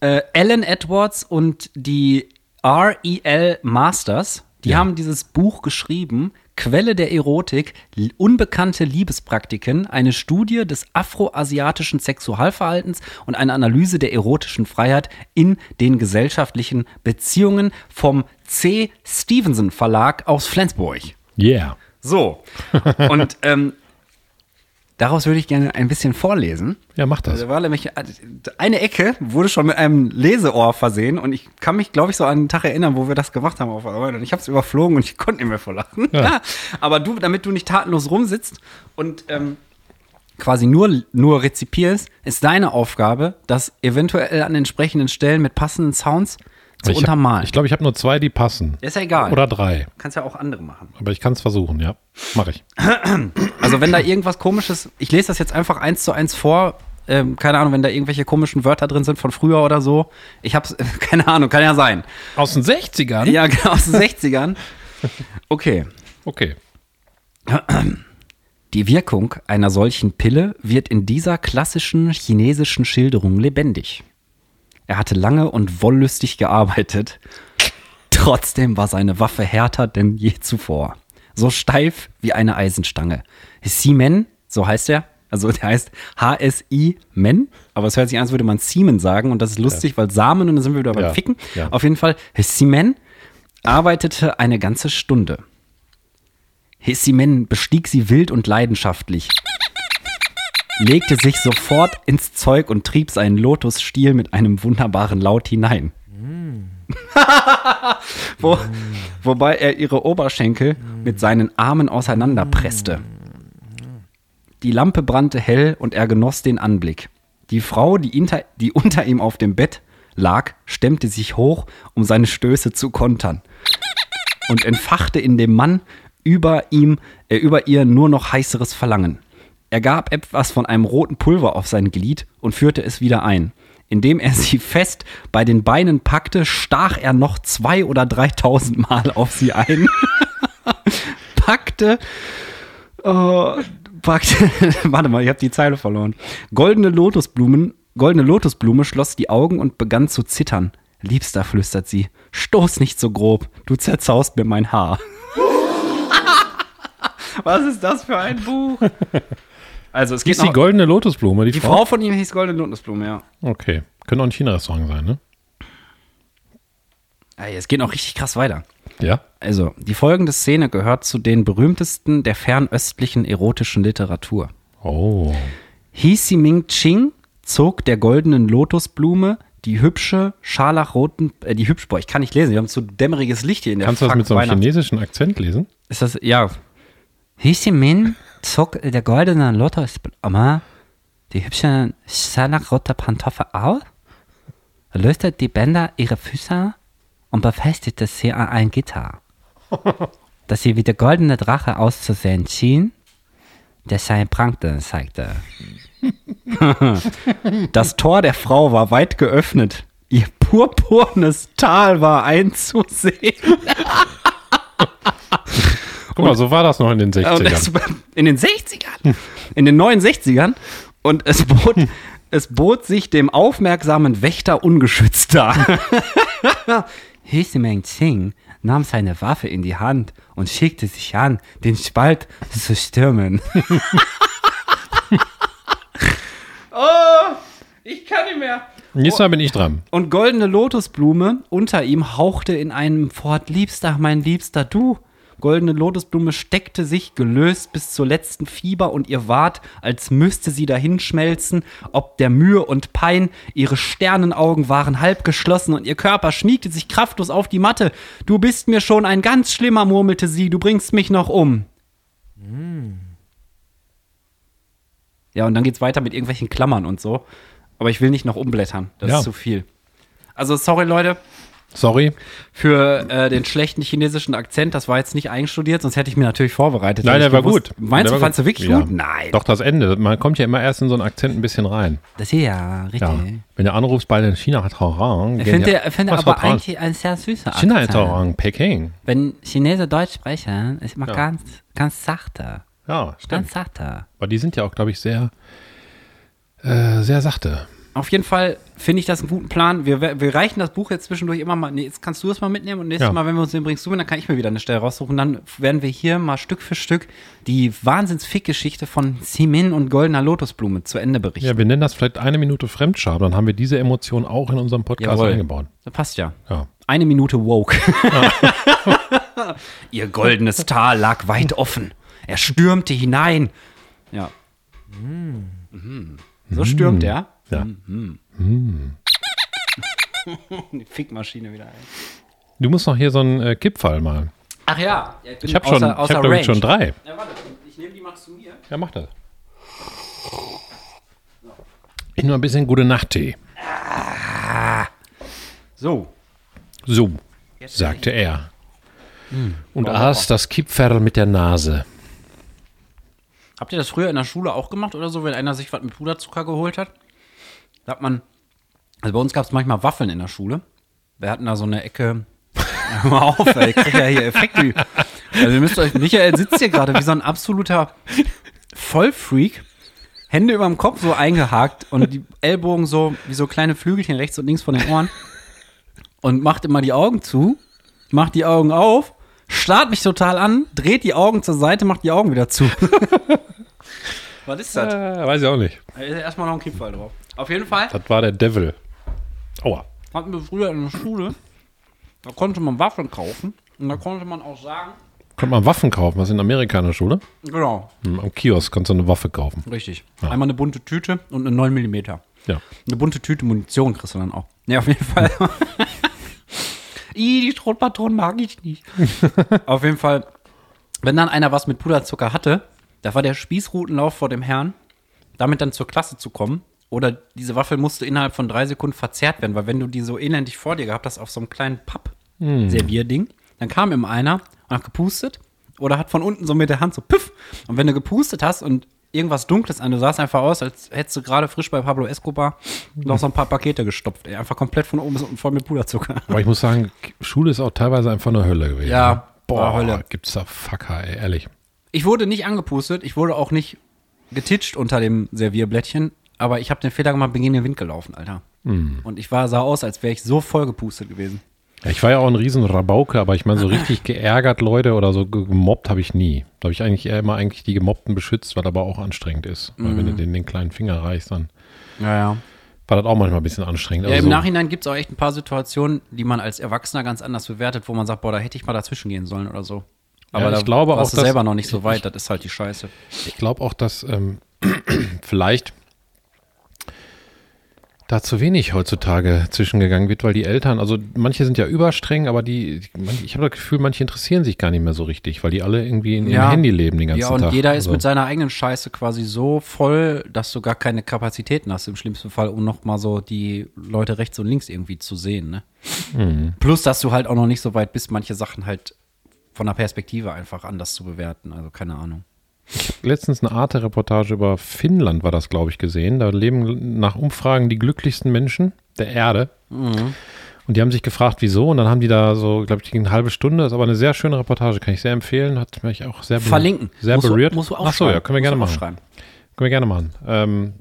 äh, Alan Edwards und die R.E.L. Masters. Die Ja. haben dieses Buch geschrieben, Quelle der Erotik, unbekannte Liebespraktiken, eine Studie des afroasiatischen Sexualverhaltens und eine Analyse der erotischen Freiheit in den gesellschaftlichen Beziehungen vom C. Stevenson Verlag aus Flensburg. Yeah. So. Und ähm, daraus würde ich gerne ein bisschen vorlesen. Ja, mach das. Also war nämlich eine Ecke wurde schon mit einem Leseohr versehen und ich kann mich, glaube ich, so an den Tag erinnern, wo wir das gemacht haben auf Arbeit und ich habe es überflogen und ich konnte nicht mehr vor lachen. Ja. Aber du, damit du nicht tatenlos rumsitzt und ähm, quasi nur, nur rezipierst, ist deine Aufgabe, das eventuell an entsprechenden Stellen mit passenden Sounds zu ich hab- untermalen. Ich glaube, ich habe nur zwei, die passen. ist ja egal. Oder drei. kannst ja auch andere machen. Aber ich kann es versuchen, ja. Mache ich. Also wenn da irgendwas komisches, ich lese das jetzt einfach eins zu eins vor. Ähm, keine Ahnung, wenn da irgendwelche komischen Wörter drin sind von früher oder so. Ich hab's, keine Ahnung, kann ja sein. Aus den 60ern? Ja, genau, aus den 60ern. Okay. Okay. Die Wirkung einer solchen Pille wird in dieser klassischen chinesischen Schilderung lebendig. Er hatte lange und wollüstig gearbeitet. Trotzdem war seine Waffe härter denn je zuvor. So steif wie eine Eisenstange. Siemen, so heißt er. Also der heißt HSI-Men, aber es hört sich an, als würde man Siemen sagen und das ist lustig, weil Samen und dann sind wir wieder beim Ja, Ficken. ja. Auf jeden Fall, Siemen arbeitete eine ganze Stunde. Hessimen bestieg sie wild und leidenschaftlich, legte sich sofort ins Zeug und trieb seinen Lotusstiel mit einem wunderbaren Laut hinein. Wo, wobei er ihre Oberschenkel mit seinen Armen auseinanderpresste. Die Lampe brannte hell und er genoss den Anblick. Die Frau, die, hinter, die unter ihm auf dem Bett lag, stemmte sich hoch, um seine Stöße zu kontern und entfachte in dem Mann über ihm, äh, über ihr nur noch heißeres Verlangen. Er gab etwas von einem roten Pulver auf sein Glied und führte es wieder ein. Indem er sie fest bei den Beinen packte, stach er noch zwei oder dreitausend Mal auf sie ein. packte, oh, packte, warte mal, ich habe die Zeile verloren. Goldene Lotusblumen, goldene Lotusblume schloss die Augen und begann zu zittern. Liebster, flüstert sie, stoß nicht so grob, du zerzaust mir mein Haar. Was ist das für ein Buch? Also es Hieß die goldene Lotusblume, die, die Frau? Frau von ihm hieß Goldene Lotusblume, ja. Okay. Könnte auch ein China-Restaurant sein, ne? Ey, Es geht noch richtig krass weiter. Ja. Also, die folgende Szene gehört zu den berühmtesten der fernöstlichen erotischen Literatur. Oh. Hi Ming Ching zog der goldenen Lotusblume die hübsche, scharlachroten, äh, die hübsch, boah, ich kann nicht lesen, wir haben so dämmeriges Licht hier in der Kannst du das mit so einem chinesischen Akzent lesen? Ist das, ja. Hi Ming zog der goldene Lotusblume die hübsche, scharlachrote Pantoffel auf, löste die Bänder ihrer Füße und befestigte sie an ein Gitter. dass sie wie der goldene Drache auszusehen schien, der seine Pranken zeigte. Das Tor der Frau war weit geöffnet. Ihr purpurnes Tal war einzusehen. Guck mal, so war das noch in den 60ern. Und es, in den 60ern, in den 69ern. Und es bot, es bot sich dem aufmerksamen Wächter ungeschützt dar. Hisimeng Ching nahm seine Waffe in die Hand und schickte sich an, den Spalt zu stürmen. oh, ich kann nicht mehr. Nächstes Mal bin ich dran. Und goldene Lotusblume unter ihm hauchte in einem fort, Liebster, mein Liebster, du. Goldene Lotusblume steckte sich gelöst bis zur letzten Fieber und ihr ward, als müsste sie dahinschmelzen, ob der Mühe und Pein, ihre Sternenaugen waren halb geschlossen und ihr Körper schmiegte sich kraftlos auf die Matte. Du bist mir schon ein ganz schlimmer, murmelte sie, du bringst mich noch um. Ja, und dann geht's weiter mit irgendwelchen Klammern und so. Aber ich will nicht noch umblättern. Das Ja. ist zu viel. Also, sorry, Leute, Sorry. für äh, den schlechten chinesischen Akzent. Das war jetzt nicht einstudiert, sonst hätte ich mir natürlich vorbereitet. Nein, der ich war gewusst- gut. Meinst Der du, war fandst du wirklich ja. gut? Nein. Doch, das Ende. Man kommt ja immer erst in so einen Akzent ein bisschen rein. Das ist ja richtig. Ja. Wenn du anrufst bei den China-Restaurant. Ich gehen finde, ja- ich finde Was aber eigentlich ein sehr süßer Akzent. China-Restaurant, Peking. Wenn Chinesen Deutsch sprechen, ist immer Ja. ganz, ganz sachte. Ja, stimmt. Ganz sachte. Aber die sind ja auch, glaube ich, sehr, äh, sehr sachte. Auf jeden Fall finde ich das einen guten Plan. Wir, wir reichen das Buch jetzt zwischendurch immer mal. Nee, jetzt kannst du es mal mitnehmen und nächstes Ja. Mal, wenn wir uns den bringst du mit, dann kann ich mir wieder eine Stelle raussuchen. Dann werden wir hier mal Stück für Stück die Wahnsinns-Fick-Geschichte von Simin und Goldener Lotusblume zu Ende berichten. Ja, wir nennen das vielleicht eine Minute Fremdscham. Dann haben wir diese Emotion auch in unserem Podcast Jawohl. eingebaut. Das passt ja. Ja. Eine Minute woke. Ihr goldenes Tal lag weit offen. Er stürmte hinein. Ja. Mhm. So stürmt er. Ja. Die Fickmaschine wieder. Ey. Du musst noch hier so einen äh, Kippfall mal. Ach ja. ja bin Ich habe schon, außer- ich hab, ich, schon drei. Ja, warte. Ich nehme die mal zu mir. Ja, mach das. Ich nur ein bisschen gute Nachttee. So. So, sagte er. Hm. Und Oh, aß das Kipferl mit der Nase. Habt ihr das früher in der Schule auch gemacht oder so, wenn einer sich was mit Puderzucker geholt hat? Da hat man, also bei uns gab es manchmal Waffeln in der Schule. Wir hatten da so eine Ecke. Hör mal auf, ey, ich krieg ja hier Effekte. Also ihr müsst euch, Michael sitzt hier gerade wie so ein absoluter Vollfreak. Hände über dem Kopf so eingehakt und die Ellbogen so wie so kleine Flügelchen rechts und links von den Ohren. Und macht immer die Augen zu, macht die Augen auf, starrt mich total an, dreht die Augen zur Seite, macht die Augen wieder zu. Was ist das? Äh, weiß ich auch nicht. Da ist ja erstmal noch ein Kippfall drauf. Auf jeden Fall Das war der Devil. Aua. hatten wir früher in der Schule, da konnte man Waffen kaufen und da konnte man auch sagen, Konnte man Waffen kaufen, was in Amerika in der Schule? genau, Hm, Am Kiosk kannst du eine Waffe kaufen. richtig. Einmal eine bunte Tüte und eine 9 mm. Ja. Eine bunte Tüte Munition kriegst du dann auch. Ne, auf jeden Fall. Ih, die Schrotpatronen mag ich nicht. auf jeden Fall, wenn dann einer was mit Puderzucker hatte, da war der Spießrutenlauf vor dem Herrn, damit dann zur Klasse zu kommen. Oder diese Waffel musste innerhalb von drei Sekunden verzehrt werden, weil wenn du die so elendig vor dir gehabt hast auf so einem kleinen Papp-Servierding, dann kam immer einer und hat gepustet oder hat von unten so mit der Hand so püff. Und wenn du gepustet hast und irgendwas Dunkles an. Du sahst einfach aus, als hättest du gerade frisch bei Pablo Escobar noch so ein paar Pakete gestopft. Ey. Einfach komplett von oben bis unten voll mit Puderzucker. Aber ich muss sagen, Schule ist auch teilweise einfach eine Hölle gewesen. Ja, ne? boah, boah, Hölle. Gibt's da Fucker, ey, ehrlich. Ich wurde nicht angepustet, ich wurde auch nicht getitscht unter dem Servierblättchen, aber ich habe den Fehler gemacht, bin gegen den Wind gelaufen, Alter. Und ich war, sah aus, als wäre ich so voll gepustet gewesen. Ja, ich war ja auch ein riesen Rabauke, aber ich meine, so richtig geärgert Leute oder so ge- gemobbt habe ich nie. Da habe ich eigentlich eher immer eigentlich die Gemobbten beschützt, was aber auch anstrengend ist. Weil wenn du denen den kleinen Finger reichst, dann Ja, ja. war das auch manchmal ein bisschen anstrengend. Ja, Also im Nachhinein gibt es auch echt ein paar Situationen, die man als Erwachsener ganz anders bewertet, wo man sagt, boah, da hätte ich mal dazwischen gehen sollen oder so. Aber Ja, ich da glaube warst auch, du dass- selber noch nicht so weit, das ist halt die Scheiße. Ich glaube auch, dass ähm, vielleicht da zu wenig heutzutage zwischengegangen wird, weil die Eltern, also manche sind ja überstreng, aber die, ich habe das Gefühl, manche interessieren sich gar nicht mehr so richtig, weil die alle irgendwie in Ja. ihrem Handy leben den ganzen Ja, und Tag. jeder ist also, mit seiner eigenen Scheiße quasi so voll, dass du gar keine Kapazitäten hast, im schlimmsten Fall, um noch mal so die Leute rechts und links irgendwie zu sehen. Ne? Mhm. Plus, dass du halt auch noch nicht so weit bist, manche Sachen halt von der Perspektive einfach anders zu bewerten. Also keine Ahnung. Letztens eine Arte-Reportage über Finnland war das, glaube ich, gesehen. Da leben nach Umfragen die glücklichsten Menschen der Erde. Mhm. Und die haben sich gefragt, wieso. Und dann haben die da so, glaube ich, eine halbe Stunde. ist aber eine sehr schöne Reportage, kann ich sehr empfehlen. Hat mich auch sehr, be- Verlinken. sehr Musst du- berührt. Musst du Ach so, aufschreiben. ja, können wir gerne machen. Können wir gerne machen. Ähm,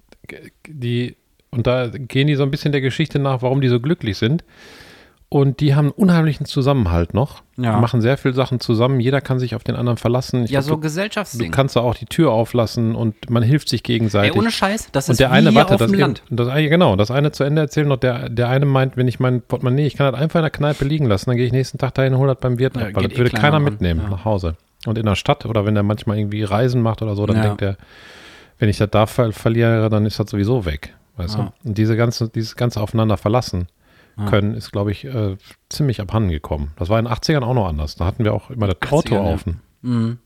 die, und da gehen die so ein bisschen der Geschichte nach, warum die so glücklich sind. Und die haben einen unheimlichen Zusammenhalt noch. Ja. Die machen sehr viele Sachen zusammen. Jeder kann sich auf den anderen verlassen. Ich Ja, glaub, so du, du Gesellschaftsding. kannst da auch die Tür auflassen und man hilft sich gegenseitig. Ey, ohne Scheiß, das und ist der eine, warte, auf das, dem Land. das eine, genau, das eine zu Ende erzählen noch, der, der eine meint, wenn ich mein Portemonnaie, ich kann das einfach in der Kneipe liegen lassen, dann gehe ich nächsten Tag dahin und hole das beim Wirt Ja, ab, weil das eh würde keiner an. mitnehmen Ja. nach Hause. Und in der Stadt oder wenn er manchmal irgendwie Reisen macht oder so, dann Ja. denkt er, wenn ich das da ver verliere, dann ist das sowieso weg. Weißt du? Und diese ganze, dieses ganze Aufeinander verlassen können, ist, glaube ich, äh, ziemlich abhanden gekommen. Das war in den 80ern auch noch anders. Da hatten wir auch immer das 80ern, Auto ja. offen.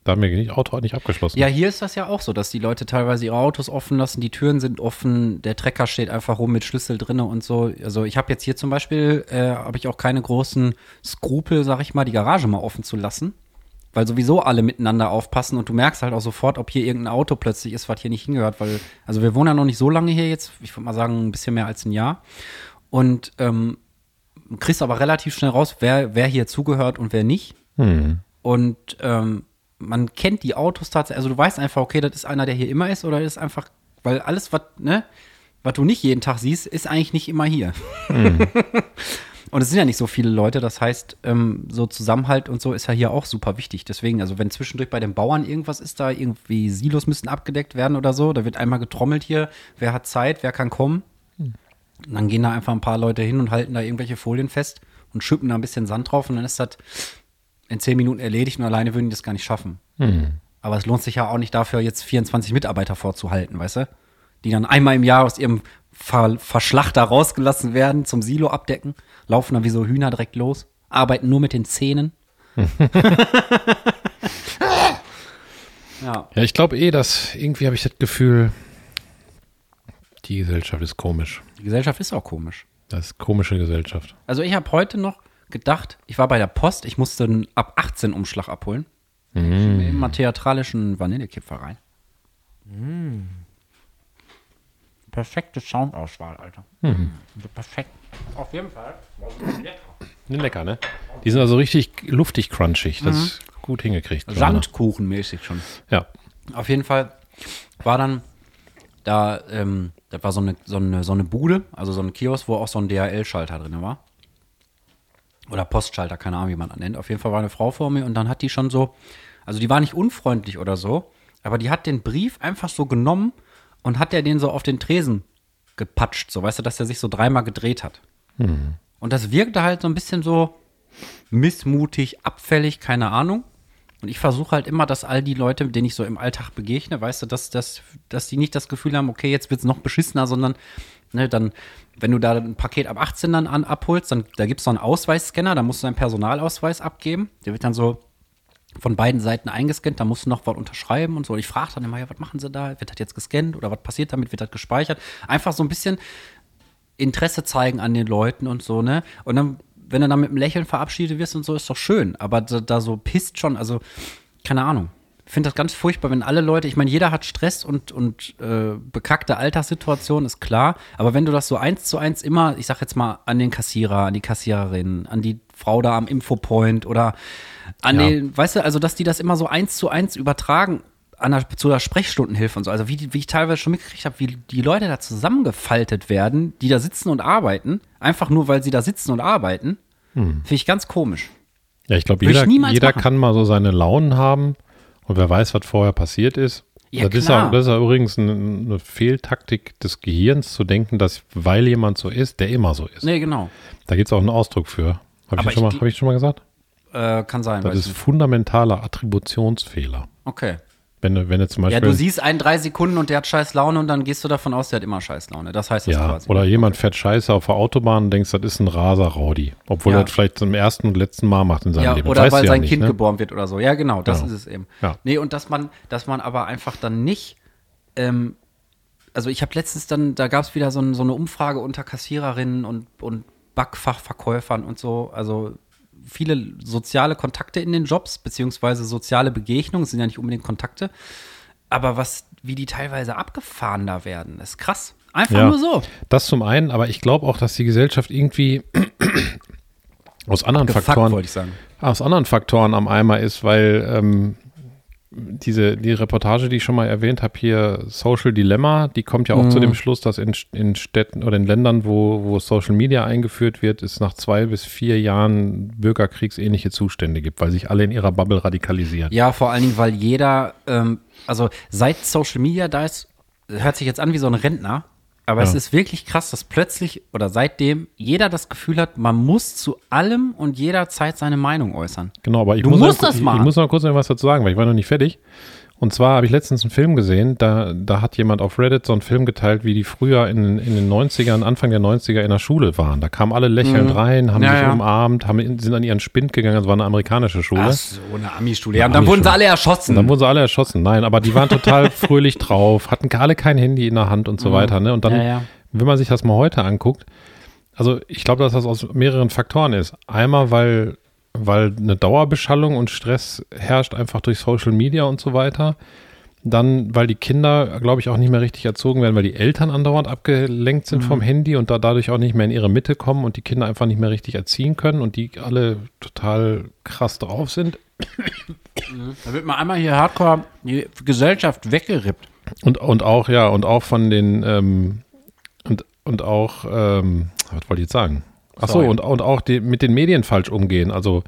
Da haben wir nicht Auto nicht abgeschlossen. Ja, hier ist das ja auch so, dass die Leute teilweise ihre Autos offen lassen, die Türen sind offen, der Trecker steht einfach rum mit Schlüssel drinne und so. Also ich habe jetzt hier zum Beispiel, äh, habe ich auch keine großen Skrupel, sag ich mal, die Garage mal offen zu lassen. Weil sowieso alle miteinander aufpassen und du merkst halt auch sofort, ob hier irgendein Auto plötzlich ist, was hier nicht hingehört. Weil, also wir wohnen ja noch nicht so lange hier jetzt, ich würde mal sagen, ein bisschen mehr als ein Jahr. Und ähm, kriegst aber relativ schnell raus, wer, wer hier zugehört und wer nicht. Und ähm, man kennt die Autos tatsächlich, also du weißt einfach, okay, das ist einer, der hier immer ist, oder das ist einfach, weil alles, was, ne, was du nicht jeden Tag siehst, ist eigentlich nicht immer hier. und es sind ja nicht so viele Leute, das heißt, ähm, so Zusammenhalt und so ist ja hier auch super wichtig. Deswegen, also wenn zwischendurch bei den Bauern irgendwas ist, da irgendwie Silos müssen abgedeckt werden oder so, da wird einmal getrommelt hier, wer hat Zeit, wer kann kommen. Und dann gehen da einfach ein paar Leute hin und halten da irgendwelche Folien fest und schippen da ein bisschen Sand drauf und dann ist das in zehn Minuten erledigt und alleine würden die das gar nicht schaffen. Aber es lohnt sich ja auch nicht dafür, jetzt 24 Mitarbeiter vorzuhalten, weißt du? Die dann einmal im Jahr aus ihrem Ver Verschlachter rausgelassen werden, zum Silo abdecken, laufen dann wie so Hühner direkt los, arbeiten nur mit den Zähnen. ja. Ja, ich glaube eh, dass irgendwie habe ich das Gefühl, die Gesellschaft ist komisch. Die Gesellschaft ist auch komisch. Das ist komische Gesellschaft. Also ich habe heute noch gedacht, ich war bei der Post, ich musste einen ab 18 Umschlag abholen. Mm. Immer theatralischen Vanillekipferl rein. Perfekte Soundauswahl, Alter. Also Perfekt. Auf jeden Fall. Ne, lecker, ne? Die sind also richtig luftig crunchig. Das ist gut hingekriegt. Sandkuchenmäßig schon. Ja. Auf jeden Fall war dann da, ähm, das war so eine, so, eine, so eine Bude, also so ein Kiosk, wo auch so ein DHL-Schalter drin war. Oder Postschalter, keine Ahnung, wie man das nennt. Auf jeden Fall war eine Frau vor mir und dann hat die schon so, also die war nicht unfreundlich oder so, aber die hat den Brief einfach so genommen und hat der den so auf den Tresen gepatscht, so weißt du, dass er sich so dreimal gedreht hat. Und das wirkte halt so ein bisschen so missmutig, abfällig, keine Ahnung. Und ich versuche halt immer, dass all die Leute, denen ich so im Alltag begegne, weißt du, dass, dass, dass die nicht das Gefühl haben, okay, jetzt wird es noch beschissener, sondern ne, dann, wenn du da ein Paket ab 18 dann an, abholst, dann da gibt es so einen Ausweisscanner, da musst du deinen Personalausweis abgeben. Der wird dann so von beiden Seiten eingescannt, da musst du noch was unterschreiben und so. Und ich frage dann immer, ja, was machen sie da? Wird das jetzt gescannt oder was passiert damit? Wird das gespeichert? Einfach so ein bisschen Interesse zeigen an den Leuten und so, ne? Und dann, wenn du dann mit einem Lächeln verabschiedet wirst und so, ist doch schön. Aber da, da so pisst schon, also, keine Ahnung. finde das ganz furchtbar, wenn alle Leute, ich meine, jeder hat Stress und, und äh, bekackte Alltagssituationen, ist klar. Aber wenn du das so eins zu eins immer, ich sag jetzt mal, an den Kassierer, an die Kassiererin, an die Frau da am Infopoint oder an Ja. den, weißt du, also dass die das immer so eins zu eins übertragen an der, zu der Sprechstundenhilfe und so. Also wie, wie ich teilweise schon mitgekriegt habe, wie die Leute da zusammengefaltet werden, die da sitzen und arbeiten, einfach nur weil sie da sitzen und arbeiten, finde ich ganz komisch. Ja, ich glaube, Würde ich jeder, jeder machen. kann mal so seine Launen haben und wer weiß, was vorher passiert ist. Ja, das, ist auch, das ist ja übrigens eine, Fehltaktik des Gehirns zu denken, dass weil jemand so ist, der immer so ist. Nee, genau. Da gibt es auch einen Ausdruck für. Habe ich, schon mal- ich- hab ich schon mal gesagt? Äh, kann sein. Das ist fundamentaler Attributionsfehler. Okay. Wenn du, wenn du zum Ja, Beispiel. du siehst einen drei Sekunden und der hat scheiß Laune und dann gehst du davon aus, der hat immer scheiß Laune. Das heißt das ja, quasi. oder jemand fährt scheiße auf der Autobahn und denkst, das ist ein raser Raudi. Obwohl Ja. er das vielleicht zum ersten und letzten Mal macht in seinem ja, Leben. oder weil du ja sein nicht, Kind ne? geboren wird oder so. Ja, genau, das Ja. ist es eben. Ja. Nee, und dass man, dass man aber einfach dann nicht, ähm, also ich habe letztens dann, da gab es wieder so, ein, so eine Umfrage unter Kassiererinnen und, und Backfachverkäufern und so, also viele soziale Kontakte in den Jobs, beziehungsweise soziale Begegnungen, sind ja nicht unbedingt Kontakte, aber was, wie die teilweise abgefahren da werden, ist krass. Einfach Ja. nur so. Das zum einen, aber ich glaube auch, dass die Gesellschaft irgendwie aus anderen Faktoren, aus anderen Faktoren am Eimer ist, weil ähm, diese die Reportage, die ich schon mal erwähnt habe, hier Social Dilemma, die kommt ja auch Mhm. zu dem Schluss, dass in, in Städten oder in Ländern, wo, wo Social Media eingeführt wird, es nach zwei bis vier Jahren bürgerkriegsähnliche Zustände gibt, weil sich alle in ihrer Bubble radikalisieren. Ja, vor allen Dingen, weil jeder, ähm, also seit Social Media da ist, hört sich jetzt an wie so ein Rentner, aber es Ja. ist wirklich krass, dass plötzlich oder seitdem jeder das Gefühl hat, man muss zu allem und jederzeit seine Meinung äußern. Genau, aber ich Du muss, musst noch, das ich, machen. ich muss noch kurz noch was dazu sagen, weil ich war noch nicht fertig. Und zwar habe ich letztens einen Film gesehen, da, da hat jemand auf Reddit so einen Film geteilt, wie die früher in, in den 90ern, Anfang der 90er in der Schule waren. Da kamen alle lächelnd rein, haben Mhm. Ja, sich ja. umarmt, haben, in- sind an ihren Spind gegangen, das war eine amerikanische Schule. so, eine Ami-Schule. Ja, und dann Ami-Schule. wurden sie alle erschossen. Und dann wurden sie alle erschossen. Nein, aber die waren total fröhlich drauf, hatten alle kein Handy in der Hand und so weiter. Ne? Und dann, Mhm. Wenn man sich das mal heute anguckt, also ich glaube, dass das aus mehreren Faktoren ist. Einmal, weil, weil eine Dauerbeschallung und Stress herrscht einfach durch Social Media und so weiter. Dann, weil die Kinder, glaube ich, auch nicht mehr richtig erzogen werden, weil die Eltern andauernd abgelenkt sind Mhm. vom Handy und da dadurch auch nicht mehr in ihre Mitte kommen und die Kinder einfach nicht mehr richtig erziehen können und die alle total krass drauf sind. Da wird mal einmal hier hardcore die Gesellschaft weggerippt. Und, und auch, ja, und auch von den, ähm, und, und auch, ähm, was wollte ich jetzt sagen? Ach so, und, und auch die, mit den Medien falsch umgehen. Also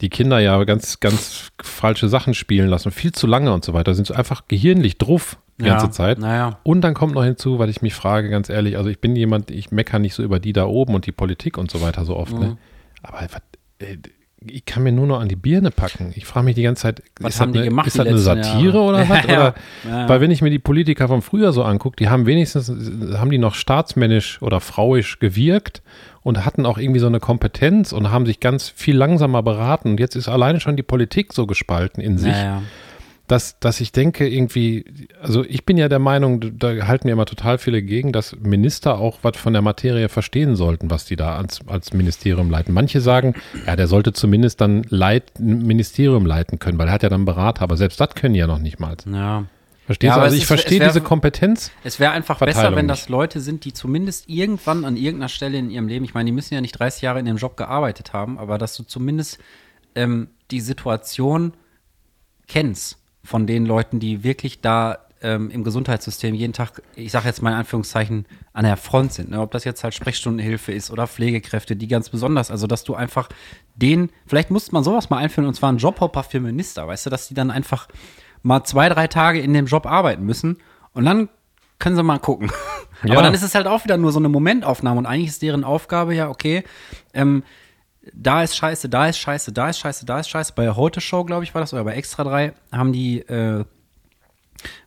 die Kinder ja ganz, ganz falsche Sachen spielen lassen, viel zu lange und so weiter, sind so einfach gehirnlich drauf die ganze ja, Zeit. Naja. Und dann kommt noch hinzu, weil ich mich frage, ganz ehrlich, also ich bin jemand, ich meckere nicht so über die da oben und die Politik und so weiter so oft, Mhm. ne? Aber äh, ich kann mir nur noch an die Birne packen. Ich frage mich die ganze Zeit, Was ist haben das die eine, gemacht ist das eine Satire Jahre? oder Ja, was? ja. Oder, Ja, ja. Weil wenn ich mir die Politiker von früher so angucke, die haben wenigstens, haben die noch staatsmännisch oder frauisch gewirkt und hatten auch irgendwie so eine Kompetenz und haben sich ganz viel langsamer beraten. Und jetzt ist alleine schon die Politik so gespalten in sich Naja. Dass, dass ich denke, irgendwie, also ich bin ja der Meinung, da halten ja immer total viele gegen, dass Minister auch was von der Materie verstehen sollten, was die da als, als Ministerium leiten. Manche sagen, ja, der sollte zumindest dann leit, ein Ministerium leiten können, weil er hat ja dann Berater, aber selbst das können die ja noch nicht mal. Ja. Verstehst Ja, du? Also ich ist- verstehe wär- diese Kompetenz. Es wäre einfach besser, wenn das. Leute sind, die zumindest irgendwann an irgendeiner Stelle in ihrem Leben, ich meine, die müssen ja nicht 30 Jahre in dem Job gearbeitet haben, aber dass du zumindest ähm, die Situation kennst von den Leuten, die wirklich da ähm, im Gesundheitssystem jeden Tag, ich sage jetzt mal in Anführungszeichen, an der Front sind. Ne? Ob das jetzt halt Sprechstundenhilfe ist oder Pflegekräfte, die ganz besonders, also dass du einfach den, vielleicht muss man sowas mal einführen und zwar ein Jobhopper für Minister, weißt du, dass die dann einfach mal zwei, drei Tage in dem Job arbeiten müssen und dann können sie mal gucken. Ja. Aber dann ist es halt auch wieder nur so eine Momentaufnahme und eigentlich ist deren Aufgabe ja, okay, ähm, da ist Scheiße, da ist Scheiße, da ist Scheiße, da ist Scheiße. Bei der Heute Show, glaube ich, war das, oder bei Extra 3, haben die, äh,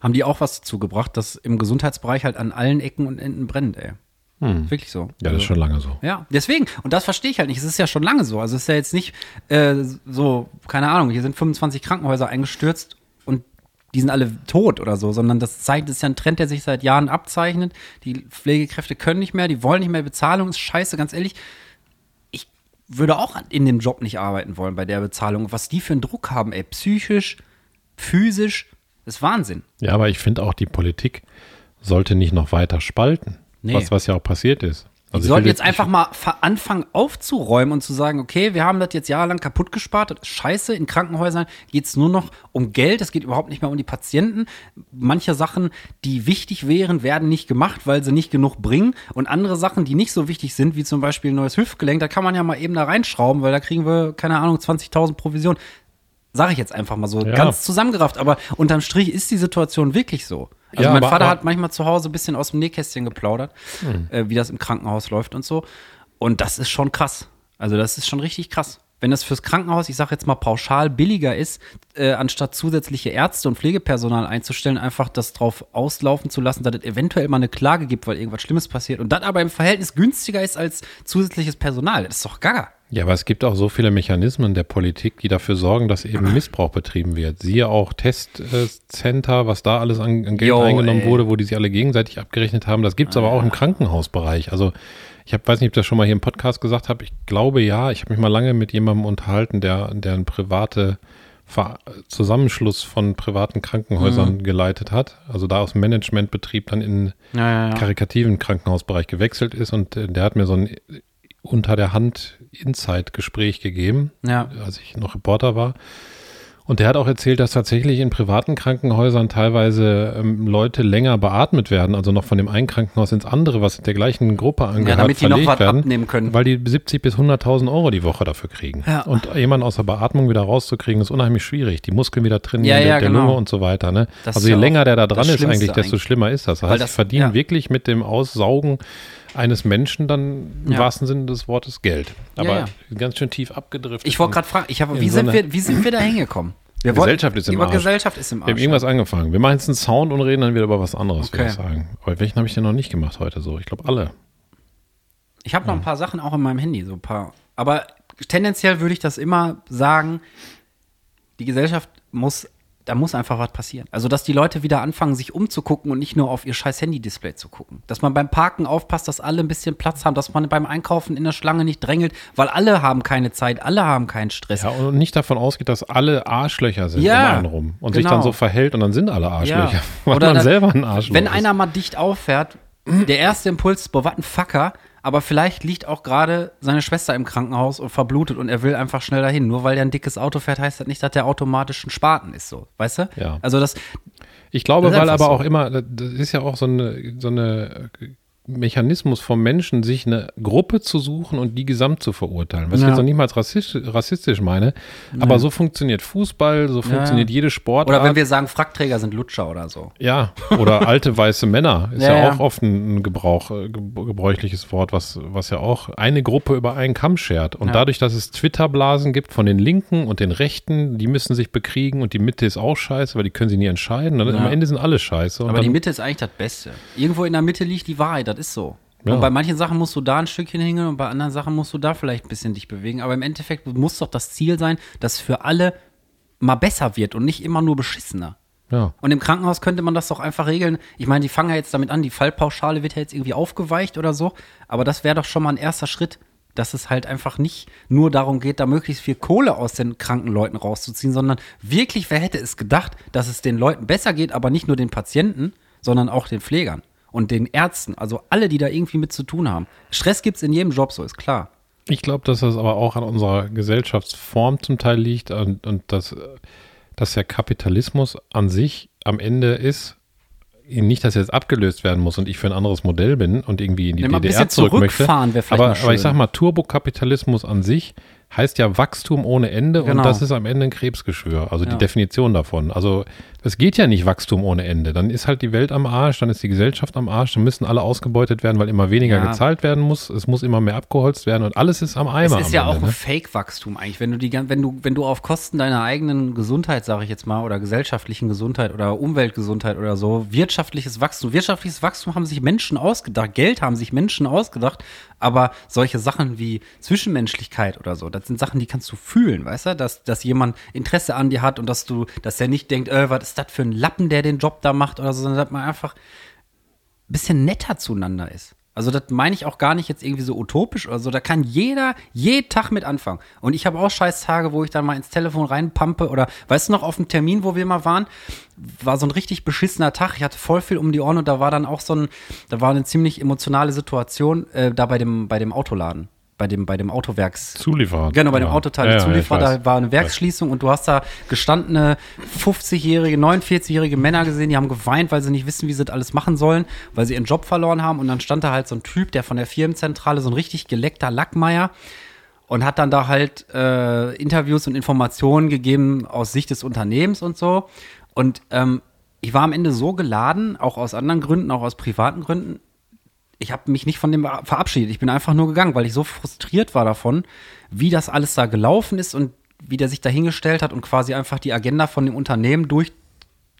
haben die auch was dazu gebracht, dass im Gesundheitsbereich halt an allen Ecken und Enden brennt, ey. Wirklich so. Hm. Ja, das ist schon lange so. Ja, deswegen. Und das verstehe ich halt nicht. Es ist ja schon lange so. Also es ist ja jetzt nicht äh, so, keine Ahnung, hier sind 25 Krankenhäuser eingestürzt und die sind alle tot oder so, sondern das zeigt, das ist ja ein Trend, der sich seit Jahren abzeichnet. Die Pflegekräfte können nicht mehr, die wollen nicht mehr, Bezahlung ist scheiße, ganz ehrlich. Würde auch in dem Job nicht arbeiten wollen bei der Bezahlung. Was die für einen Druck haben, ey, psychisch, physisch, das ist Wahnsinn. Ja, aber ich finde auch, die Politik sollte nicht noch weiter spalten. Nee. Was, was ja auch passiert ist. Die Also ich sollten jetzt einfach mal fa- anfangen aufzuräumen und zu sagen, okay, wir haben das jetzt jahrelang kaputt gespart, das ist scheiße. In Krankenhäusern geht es nur noch um Geld, es geht überhaupt nicht mehr um die Patienten. Manche Sachen, die wichtig wären, werden nicht gemacht, weil sie nicht genug bringen. Und andere Sachen, die nicht so wichtig sind, wie zum Beispiel ein neues Hüftgelenk, da kann man ja mal eben da reinschrauben, weil da kriegen wir, keine Ahnung, 20.000 Provision. Sage ich jetzt einfach mal so, Ja. ganz zusammengerafft. Aber unterm Strich ist die Situation wirklich so. Also Ja, mein aber- Vater hat manchmal zu Hause ein bisschen aus dem Nähkästchen geplaudert, äh, wie das im Krankenhaus läuft und so. Und das ist schon krass. Also das ist schon richtig krass. Wenn das fürs Krankenhaus, ich sage jetzt mal pauschal, billiger ist, äh, anstatt zusätzliche Ärzte und Pflegepersonal einzustellen, einfach das drauf auslaufen zu lassen, dass es eventuell mal eine Klage gibt, weil irgendwas Schlimmes passiert und das aber im Verhältnis günstiger ist als zusätzliches Personal. Das ist doch gaga. Ja, aber es gibt auch so viele Mechanismen der Politik, die dafür sorgen, dass eben Missbrauch betrieben wird. Siehe auch Testcenter, was da alles an, an Geld Jo, eingenommen ey. wurde, wo die sich alle gegenseitig abgerechnet haben. Das gibt's aber auch im Krankenhausbereich. Also ich hab, weiß nicht, ob ich das schon mal hier im Podcast gesagt habe. Ich glaube ja. Ich habe mich mal lange mit jemandem unterhalten, der, der einen private Ver Zusammenschluss von privaten Krankenhäusern Mhm. geleitet hat. Also da aus dem Managementbetrieb dann in Ja, ja, ja. karikativen Krankenhausbereich gewechselt ist und äh, der hat mir so ein unter der Hand Inside-Gespräch gegeben, Ja. als ich noch Reporter war. Und der hat auch erzählt, dass tatsächlich in privaten Krankenhäusern teilweise ähm, Leute länger beatmet werden, also noch von dem einen Krankenhaus ins andere, was der gleichen Gruppe angehört, damit die noch was werden, abnehmen können. Weil die 70 bis 100.000 Euro die Woche dafür kriegen. Ja. Und jemanden aus der Beatmung wieder rauszukriegen, ist unheimlich schwierig. Die Muskeln wieder trainieren, Ja, ja, der, genau. Lunge und so weiter. Ne? Also je ja länger der da dran ist eigentlich, desto eigentlich. schlimmer ist das. Das heißt, das- sie verdienen ja. wirklich mit dem Aussaugen eines Menschen dann im Ja. wahrsten Sinne des Wortes Geld. Aber ja. ganz schön tief abgedriftet. Ich wollte gerade fragen, ich habe, In wie, so sind wir, wie sind wir da hingekommen? Wir Gesellschaft ist im Arsch. Gesellschaft ist im Wir haben Arsch. irgendwas angefangen. Wir machen jetzt einen Sound und reden dann wieder über was anderes, würde Okay. ich sagen. Aber welchen habe ich denn noch nicht gemacht heute so? Ich glaube alle. Ich habe noch ein paar Sachen auch in meinem Handy, so ein paar. Aber tendenziell würde ich das immer sagen, die Gesellschaft muss, da muss einfach was passieren. Also, dass die Leute wieder anfangen, sich umzugucken und nicht nur auf ihr scheiß Handy-Display zu gucken. Dass man beim Parken aufpasst, dass alle ein bisschen Platz haben, dass man beim Einkaufen in der Schlange nicht drängelt, weil alle haben keine Zeit, alle haben keinen Stress. Ja, und nicht davon ausgeht, dass alle Arschlöcher sind Ja, um einen rum. Und sich genau. dann so verhält und dann sind alle Arschlöcher. Weil Oder man da- selber ein Arschloch Wenn ist. einer mal dicht auffährt, der erste Impuls ist, boah, was ein Fucker, aber vielleicht liegt auch gerade seine Schwester im Krankenhaus und verblutet und er will einfach schnell dahin. Nur weil der ein dickes Auto fährt, heißt das nicht, dass der automatisch ein Spaten ist, so. Weißt du? Ja. Also das, Ich glaube, Das weil aber so. auch immer, das ist ja auch so eine, so eine Mechanismus vom Menschen, sich eine Gruppe zu suchen und die gesamt zu verurteilen. Was ich Ja. jetzt noch nicht mal als rassistisch, rassistisch meine, aber so funktioniert Fußball, so funktioniert jede Sportart. oder wenn wir sagen, Frackträger sind Lutscher oder so. Ja, oder alte weiße Männer ist ja, Ja, ja. auch oft ein Gebrauch, äh, ge- gebräuchliches Wort, was, was ja auch eine Gruppe über einen Kamm schert. Und Ja. dadurch, dass es Twitter-Blasen gibt von den Linken und den Rechten, die müssen sich bekriegen und die Mitte ist auch scheiße, weil die können sie nie entscheiden. Dann Ja. am Ende sind alle scheiße. Aber die Mitte ist eigentlich das Beste. Irgendwo in der Mitte liegt die Wahrheit, das ist so. Ja. Und bei manchen Sachen musst du da ein Stückchen hingehen und bei anderen Sachen musst du da vielleicht ein bisschen dich bewegen. Aber im Endeffekt muss doch das Ziel sein, dass für alle mal besser wird und nicht immer nur beschissener. ja. Und im Krankenhaus könnte man das doch einfach regeln. Ich meine, die fangen ja jetzt damit an, die Fallpauschale wird ja jetzt irgendwie aufgeweicht oder so. Aber das wäre doch schon mal ein erster Schritt, dass es halt einfach nicht nur darum geht, da möglichst viel Kohle aus den kranken Leuten rauszuziehen, sondern wirklich, wer hätte es gedacht, dass es den Leuten besser geht, aber nicht nur den Patienten, sondern auch den Pflegern und den Ärzten, also alle, die da irgendwie mit zu tun haben. Stress gibt es in jedem Job, so ist klar. Ich glaube, dass das aber auch an unserer Gesellschaftsform zum Teil liegt und, und dass, dass der Kapitalismus an sich am Ende ist, nicht, dass er jetzt abgelöst werden muss und ich für ein anderes Modell bin und irgendwie in die ein DDR zurück möchte. Aber, aber ich sag mal, Turbokapitalismus an sich heißt ja Wachstum ohne Ende Genau. und das ist am Ende ein Krebsgeschwür, also Ja. die Definition davon. Also es geht ja nicht Wachstum ohne Ende. Dann ist halt die Welt am Arsch, dann ist die Gesellschaft am Arsch, dann müssen alle ausgebeutet werden, weil immer weniger Ja. gezahlt werden muss. Es muss immer mehr abgeholzt werden und alles ist am Eimer. Es ist ja Ende, auch ein ne? Fake-Wachstum eigentlich, wenn du die, wenn du, wenn du auf Kosten deiner eigenen Gesundheit, sage ich jetzt mal, oder gesellschaftlichen Gesundheit oder Umweltgesundheit oder so, wirtschaftliches Wachstum, wirtschaftliches Wachstum haben sich Menschen ausgedacht, Geld haben sich Menschen ausgedacht, aber solche Sachen wie Zwischenmenschlichkeit oder so, das sind Sachen, die kannst du fühlen, weißt du, dass, dass jemand Interesse an dir hat und dass du, dass der nicht denkt, äh, was ist das für ein Lappen, der den Job da macht oder so, sondern dass man einfach ein bisschen netter zueinander ist. Also das meine ich auch gar nicht jetzt irgendwie so utopisch oder so. Da kann jeder jeden Tag mit anfangen. Und ich habe auch scheiß Tage, wo ich dann mal ins Telefon reinpampe oder weißt du noch, auf dem Termin, wo wir mal waren, war so ein richtig beschissener Tag. Ich hatte voll viel um die Ohren und da war dann auch so ein, da war eine ziemlich emotionale Situation äh, da bei dem, bei dem Autoladen bei dem, bei dem Autowerks. Zulieferer. Genau, bei dem ja. Autoteile-Zulieferer, Ja, ja, ich da war eine Werksschließung und du hast da gestandene 50-jährige, 49-jährige Männer gesehen, die haben geweint, weil sie nicht wissen, wie sie das alles machen sollen, weil sie ihren Job verloren haben. Und dann stand da halt so ein Typ, der von der Firmenzentrale, so ein richtig geleckter Lackmeier, und hat dann da halt äh, Interviews und Informationen gegeben aus Sicht des Unternehmens und so. Und ähm, ich war am Ende so geladen, auch aus anderen Gründen, auch aus privaten Gründen. Ich habe mich nicht von dem verabschiedet. Ich bin einfach nur gegangen, weil ich so frustriert war davon, wie das alles da gelaufen ist und wie der sich da hingestellt hat und quasi einfach die Agenda von dem Unternehmen durch,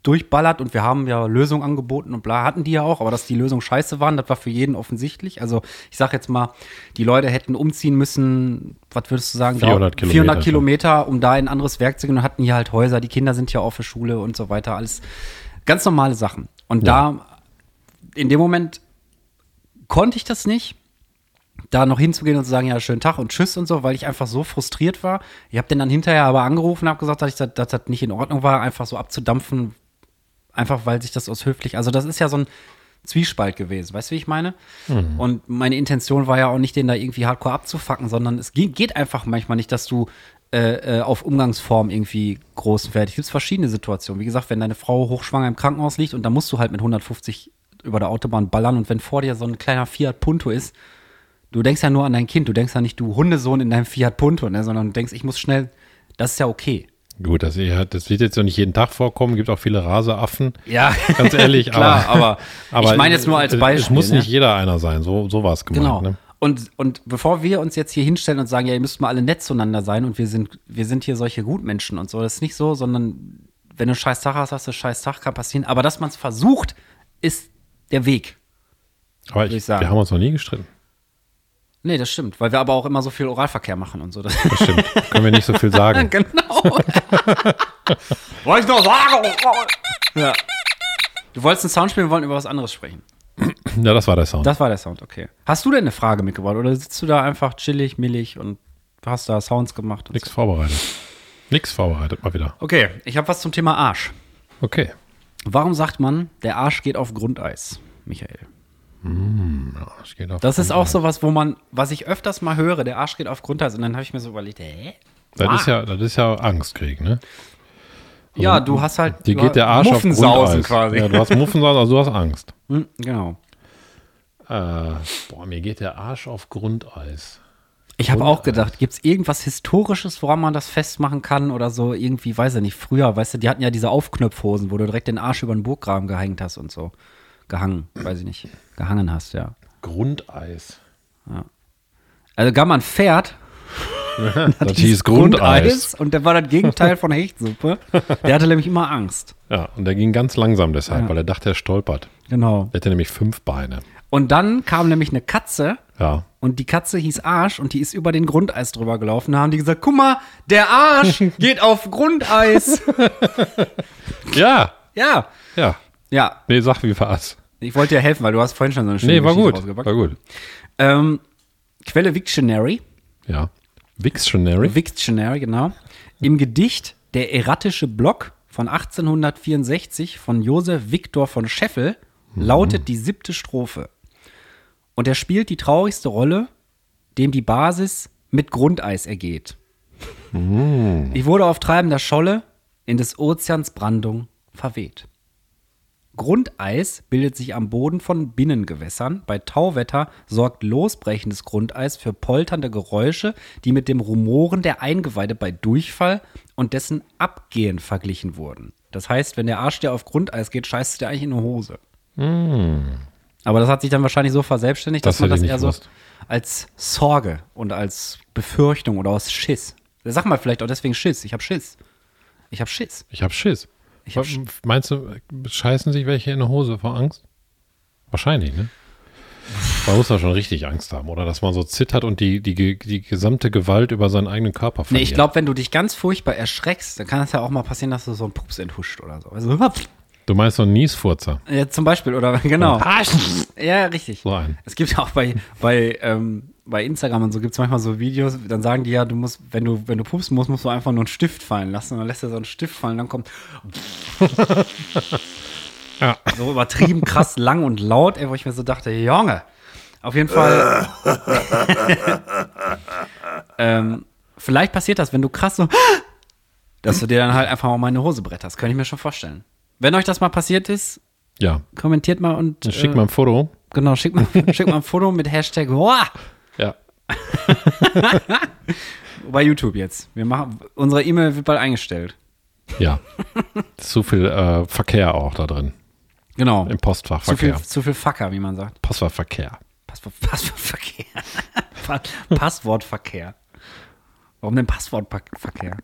durchballert. Und wir haben ja Lösungen angeboten und bla, hatten die ja auch, aber dass die Lösungen scheiße waren, das war für jeden offensichtlich. Also ich sag jetzt mal, die Leute hätten umziehen müssen, was würdest du sagen? 400 Kilometer 400 schon. Kilometer, um da in ein anderes Werk zu gehen und hatten hier halt Häuser, die Kinder sind ja auch für Schule und so weiter, alles ganz normale Sachen. Und Ja. da, in dem Moment konnte ich das nicht, da noch hinzugehen und zu sagen, ja, schönen Tag und tschüss und so, weil ich einfach so frustriert war. Ich habe den dann hinterher aber angerufen und habe gesagt, dass, ich, das- dass das nicht in Ordnung war, einfach so abzudampfen, einfach weil sich das aus höflich, also das ist ja so ein Zwiespalt gewesen, weißt du, wie ich meine? Und meine Intention war ja auch nicht, den da irgendwie hardcore abzufacken, sondern es geht, einfach manchmal nicht, dass du äh, äh, auf Umgangsform irgendwie groß und fertig. Es gibt verschiedene Situationen. Wie gesagt, wenn deine Frau hochschwanger im Krankenhaus liegt und da musst du halt mit 150 über der Autobahn ballern und wenn vor dir so ein kleiner Fiat Punto ist, du denkst ja nur an dein Kind, du denkst ja nicht, du Hundesohn in deinem Fiat Punto, ne, sondern du denkst, ich muss schnell, das ist ja okay. Gut, das, das wird jetzt noch nicht jeden Tag vorkommen. Gibt auch viele Raseaffen. Ja, Ganz ehrlich, klar, aber, aber, ich meine jetzt nur als Beispiel. Es muss ne? nicht jeder einer sein. So, so war es gemeint. Genau. Ne? Und, und bevor wir uns jetzt hier hinstellen und sagen, ja, ihr müsst mal alle nett zueinander sein und wir sind, wir sind hier solche Gutmenschen und so, das ist nicht so, sondern wenn du einen scheiß Tag hast, hast du einen scheiß Tag, kann passieren. Aber dass man es versucht, ist der Weg. Aber ich ich, wir haben uns noch nie gestritten. Nee, das stimmt, weil wir aber auch immer so viel Oralverkehr machen und so. Das Das stimmt. Können wir nicht so viel sagen. genau. Wollte ich noch sagen. ja. Du wolltest einen Sound spielen, wir wollen über was anderes sprechen. Ja, das war der Sound. Das war der Sound, okay. Hast du denn eine Frage mitgebracht oder sitzt du da einfach chillig, millig und hast da Sounds gemacht? Und Nix vorbereitet. Nix vorbereitet, mal wieder. Okay, ich habe was zum Thema Arsch. Okay. Warum sagt man, der Arsch geht auf Grundeis, Michael? Ja, ich gehe auf Das ist auch so was, wo man, was ich öfters mal höre, der Arsch geht auf Grundeis. Und dann habe ich mir so überlegt, hä? Das ist ja, das ist ja Angstkrieg, ne? Ja, du hast halt. Dir geht der Arsch auf Muffensausen Grundeis. quasi. Ja, du hast Muffensausen, also du hast Angst. Hm, genau. Äh, boah, mir geht der Arsch auf Grundeis. Ich habe auch gedacht, gibt es irgendwas Historisches, woran man das festmachen kann oder so? Irgendwie, weiß ich nicht, früher, weißt du, die hatten ja diese Aufknöpfhosen, wo du direkt den Arsch über den Burggraben gehängt hast und so. Gehangen, weiß ich nicht. Gehangen hast, ja. Grundeis. Also gab man Pferd, Das hieß Grundeis. und der war das Gegenteil von Hechtsuppe. Der hatte nämlich immer Angst. Ja, und der ging ganz langsam deshalb, Ja. weil er dachte, er stolpert. Genau. Der hatte nämlich fünf Beine. Und dann kam nämlich eine Katze Ja. und die Katze hieß Arsch und die ist über den Grundeis drüber gelaufen. Da haben die gesagt, guck mal, der Arsch geht auf Grundeis. Ja, ja. ja. Ja, Nee, sag, wie war's? ich wollte dir helfen, weil du hast vorhin schon so eine schöne Nee, war Geschichte gut. rausgepackt. War gut. Ähm, Quelle Victionary. Ja. Wixtionary. Victionary, genau. Im Gedicht Der erratische Block von 1864 von Josef Viktor von Scheffel lautet die siebte Strophe. Und er spielt die traurigste Rolle, dem die Basis mit Grundeis ergeht. Ich wurde auf treibender Scholle in des Ozeans Brandung verweht. Grundeis bildet sich am Boden von Binnengewässern. Bei Tauwetter sorgt losbrechendes Grundeis für polternde Geräusche, die mit dem Rumoren der Eingeweide bei Durchfall und dessen Abgehen verglichen wurden. Das heißt, wenn der Arsch dir auf Grundeis geht, scheißt du dir eigentlich in eine Hose. Aber das hat sich dann wahrscheinlich so verselbstständigt, dass Das man hätte das eher nicht so gewusst. als Sorge und als Befürchtung oder aus Schiss. Sag mal vielleicht auch deswegen Schiss. Ich hab Schiss. Ich hab Schiss. Ich hab Schiss. Ich hab Meinst du, scheißen sich welche in die Hose vor Angst? Wahrscheinlich, ne? Man muss da schon richtig Angst haben, oder? Dass man so zittert und die, die, die gesamte Gewalt über seinen eigenen Körper Nee, verliert. ich glaube, wenn du dich ganz furchtbar erschreckst, dann kann es ja auch mal passieren, dass du so einen Pups enthuscht oder so. Also. Du meinst so einen Niesfurzer. Ja, zum Beispiel, oder genau. Ah, Ja, richtig. So ein. Es gibt ja auch bei, bei, ähm, bei Instagram und so gibt es manchmal so Videos, dann sagen die ja, du musst, wenn du, wenn du pupsen musst, musst du einfach nur einen Stift fallen lassen. Und dann lässt er so einen Stift fallen, dann kommt Ja. so übertrieben krass lang und laut, ey, wo ich mir so dachte, Junge, auf jeden Fall. ähm, vielleicht passiert das, wenn du krass so, dass du dir dann halt einfach mal meine Hose bretterst. Könnte ich mir schon vorstellen. Wenn euch das mal passiert ist, Ja. kommentiert mal und Dann schick äh, mal ein Foto. genau, schickt mal, schickt mal ein Foto mit Hashtag Hoa! Ja. bei YouTube jetzt. Wir machen, unsere E-Mail wird bald eingestellt. Ja. Zu viel äh, Verkehr auch da drin. Genau. Im Zu viel, Postfachverkehr. zu viel Fucker, wie man sagt. Postfachverkehr. Passwort, Passwortverkehr. Pa- Passwortverkehr. Warum denn Passwortverkehr?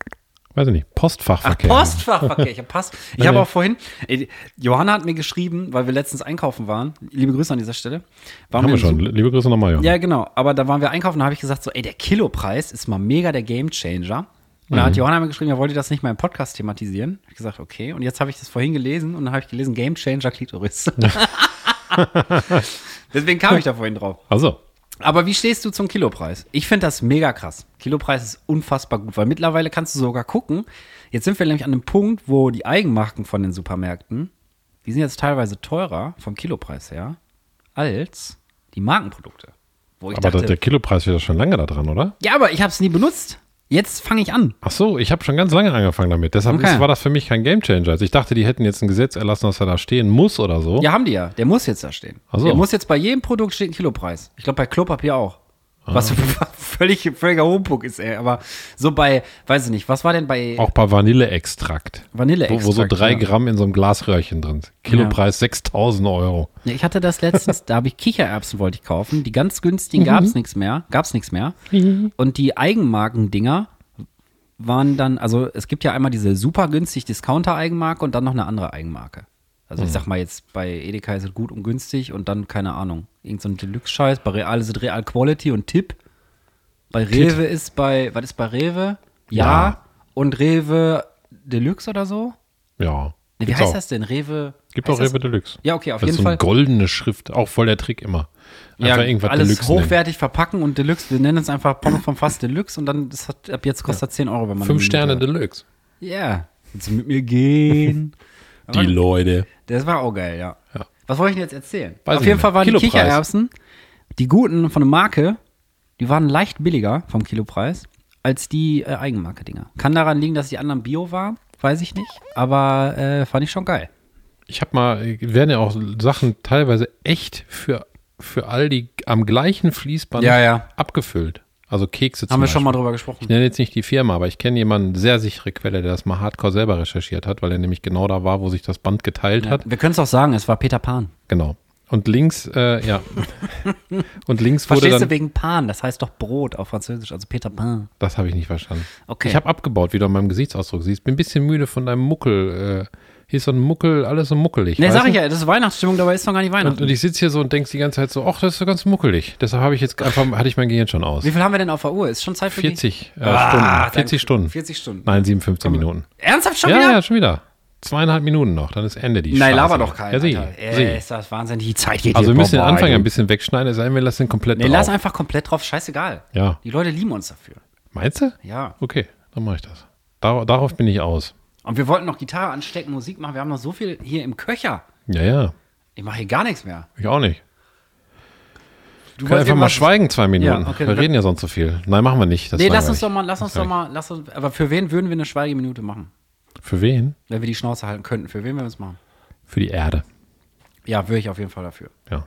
Weiß ich nicht. Ach, Postfachverkehr. Postfachverkehr. Ich habe Pass. Ich nee. auch vorhin, ey, Johanna hat mir geschrieben, weil wir letztens einkaufen waren. Liebe Grüße an dieser Stelle. Waren Haben wir schon. Su- Liebe Grüße nochmal, Johann. Ja, genau. Aber da waren wir einkaufen, da habe ich gesagt, so, ey, der Kilopreis ist mal mega der Gamechanger. Und da hat Johanna mir geschrieben, ja, wollt ihr das nicht mal im Podcast thematisieren? Hab Ich gesagt, okay. Und jetzt habe ich das vorhin gelesen und dann habe ich gelesen, Gamechanger Klitoris. Deswegen kam ich da vorhin drauf. Also, Aber wie stehst du zum Kilopreis? Ich finde das mega krass. Kilopreis ist unfassbar gut, weil mittlerweile kannst du sogar gucken. Jetzt sind wir nämlich an einem Punkt, wo die Eigenmarken von den Supermärkten, die sind jetzt teilweise teurer vom Kilopreis her, als die Markenprodukte. Aber dachte, der, der Kilopreis ist ja schon lange da dran, oder? ja, aber ich habe es nie benutzt. Jetzt fange ich an. Ach so, ich habe schon ganz lange angefangen damit. Deshalb Okay. ist, war das für mich kein Gamechanger. Also ich dachte, die hätten jetzt ein Gesetz erlassen, dass er da stehen muss oder so. Ja, haben die ja. Der muss jetzt da stehen. Ach so. Der muss jetzt bei jedem Produkt stehen Kilopreis. Ich glaube bei Klopapier auch. Ah. Was völlig, völliger Humbug ist, ey. Aber so bei, weiß ich nicht, was war denn bei Auch bei Vanilleextrakt. Vanilleextrakt? Wo, wo so drei ja. Gramm in so einem Glasröhrchen drin sind. Kilopreis 6000 Euro. Ja, ich hatte das letztens, da habe ich Kichererbsen wollte ich kaufen. Die ganz günstigen Mhm. gab's nichts mehr, gab's nichts mehr. Und die Eigenmarkendinger waren dann, also es gibt ja einmal diese super günstig Discounter-Eigenmarke und dann noch eine andere Eigenmarke. Also Mhm. ich sag mal jetzt bei Edeka ist es gut und günstig und dann keine Ahnung, irgend so ein Deluxe-Scheiß. Bei Real ist es Real Quality und Tipp. Bei Rewe ist bei, was ist bei Rewe? Ja. Ja. Und Rewe Deluxe oder so? Ja. Nee, wie heißt auch. das denn? Rewe? Gibt auch das- Rewe Deluxe. Ja, okay, auf das jeden ist so Fall. eine goldene Schrift. Auch voll der Trick immer. Ja, Einfach irgendwas alles Deluxe nennen. hochwertig verpacken und Deluxe. Wir nennen es einfach Pommes vom Fass Deluxe und dann das hat, ab jetzt kostet das 10 Euro, wenn man Fünf Sterne Deluxe. Ja. Willst du mit mir gehen? Aber Leute. Das war auch geil, ja. Ja. Was wollte ich denn jetzt erzählen? Weiß Auf jeden Fall waren die Kilopreis. Kichererbsen, die guten von der Marke, die waren leicht billiger vom Kilopreis als die äh, Eigenmarke-Dinger. Kann daran liegen, dass die anderen Bio waren, weiß ich nicht. Aber äh, fand ich schon geil. Ich habe mal, werden ja auch Sachen teilweise echt für, für Aldi am gleichen Fließband Ja, ja. abgefüllt. Also Kekse Haben wir schon mal Beispiel. drüber gesprochen. Ich nenne jetzt nicht die Firma, aber ich kenne jemanden, sehr sichere Quelle, der das mal hardcore selber recherchiert hat, weil er nämlich genau da war, wo sich das Band geteilt Ja. hat. Wir können es auch sagen, es war Peter Pan. Genau. Und links, äh, ja. Und links wurde Verstehst dann, du wegen Pan? Das heißt doch Brot auf Französisch, also Peter Pan. das habe ich nicht verstanden. Okay. Ich habe abgebaut, wie du an meinem Gesichtsausdruck siehst. Bin ein bisschen müde von deinem Muckel. Äh, hier ist so ein Muckel, alles so muckelig. Ne, sag ich ja, das ist Weihnachtsstimmung, dabei ist noch gar nicht Und, Weihnachten. und ich sitze hier so und denkst die ganze Zeit so, ach, das ist so ganz muckelig. Deshalb habe ich jetzt einfach, hatte ich mein Gehirn schon aus. Wie viel haben wir denn auf der Uhr? Ist schon Zeit für 40 äh, Ah, Stunden. danke. 40 Stunden. 40 Stunden. Nein, 57 Minuten. Ernsthaft schon Ja, wieder? ja, schon wieder. Zweieinhalb Minuten noch, dann ist Ende die Nein, Scheiße. laber doch keinen. Ja, sie, Alter. sie. Äh, ist das Wahnsinn, die Zeit geht Also wir müssen den Anfang ein bisschen wegschneiden, es sei denn, wir lassen den komplett Nee, drauf. lass einfach komplett drauf, scheißegal. Ja. Die Leute lieben uns dafür. Meinst du? Ja. Okay, dann mache ich das. Dar darauf bin ich aus. Und wir wollten noch Gitarre anstecken, Musik machen. Wir haben noch so viel hier im Köcher. Ja, ja. Ich mache hier gar nichts mehr. Ich auch nicht. Du Wir können einfach mal schweigen zwei Minuten. Ja, okay, wir reden ja sonst so viel. Nein, machen wir nicht. Das Nee, lass uns doch mal, lass uns doch mal, lass uns, aber für wen würden wir eine Schweigeminute machen? Für wen? Wenn wir die Schnauze halten könnten, für wen würden wir es machen? Für die Erde. Ja, würde ich auf jeden Fall dafür. Ja.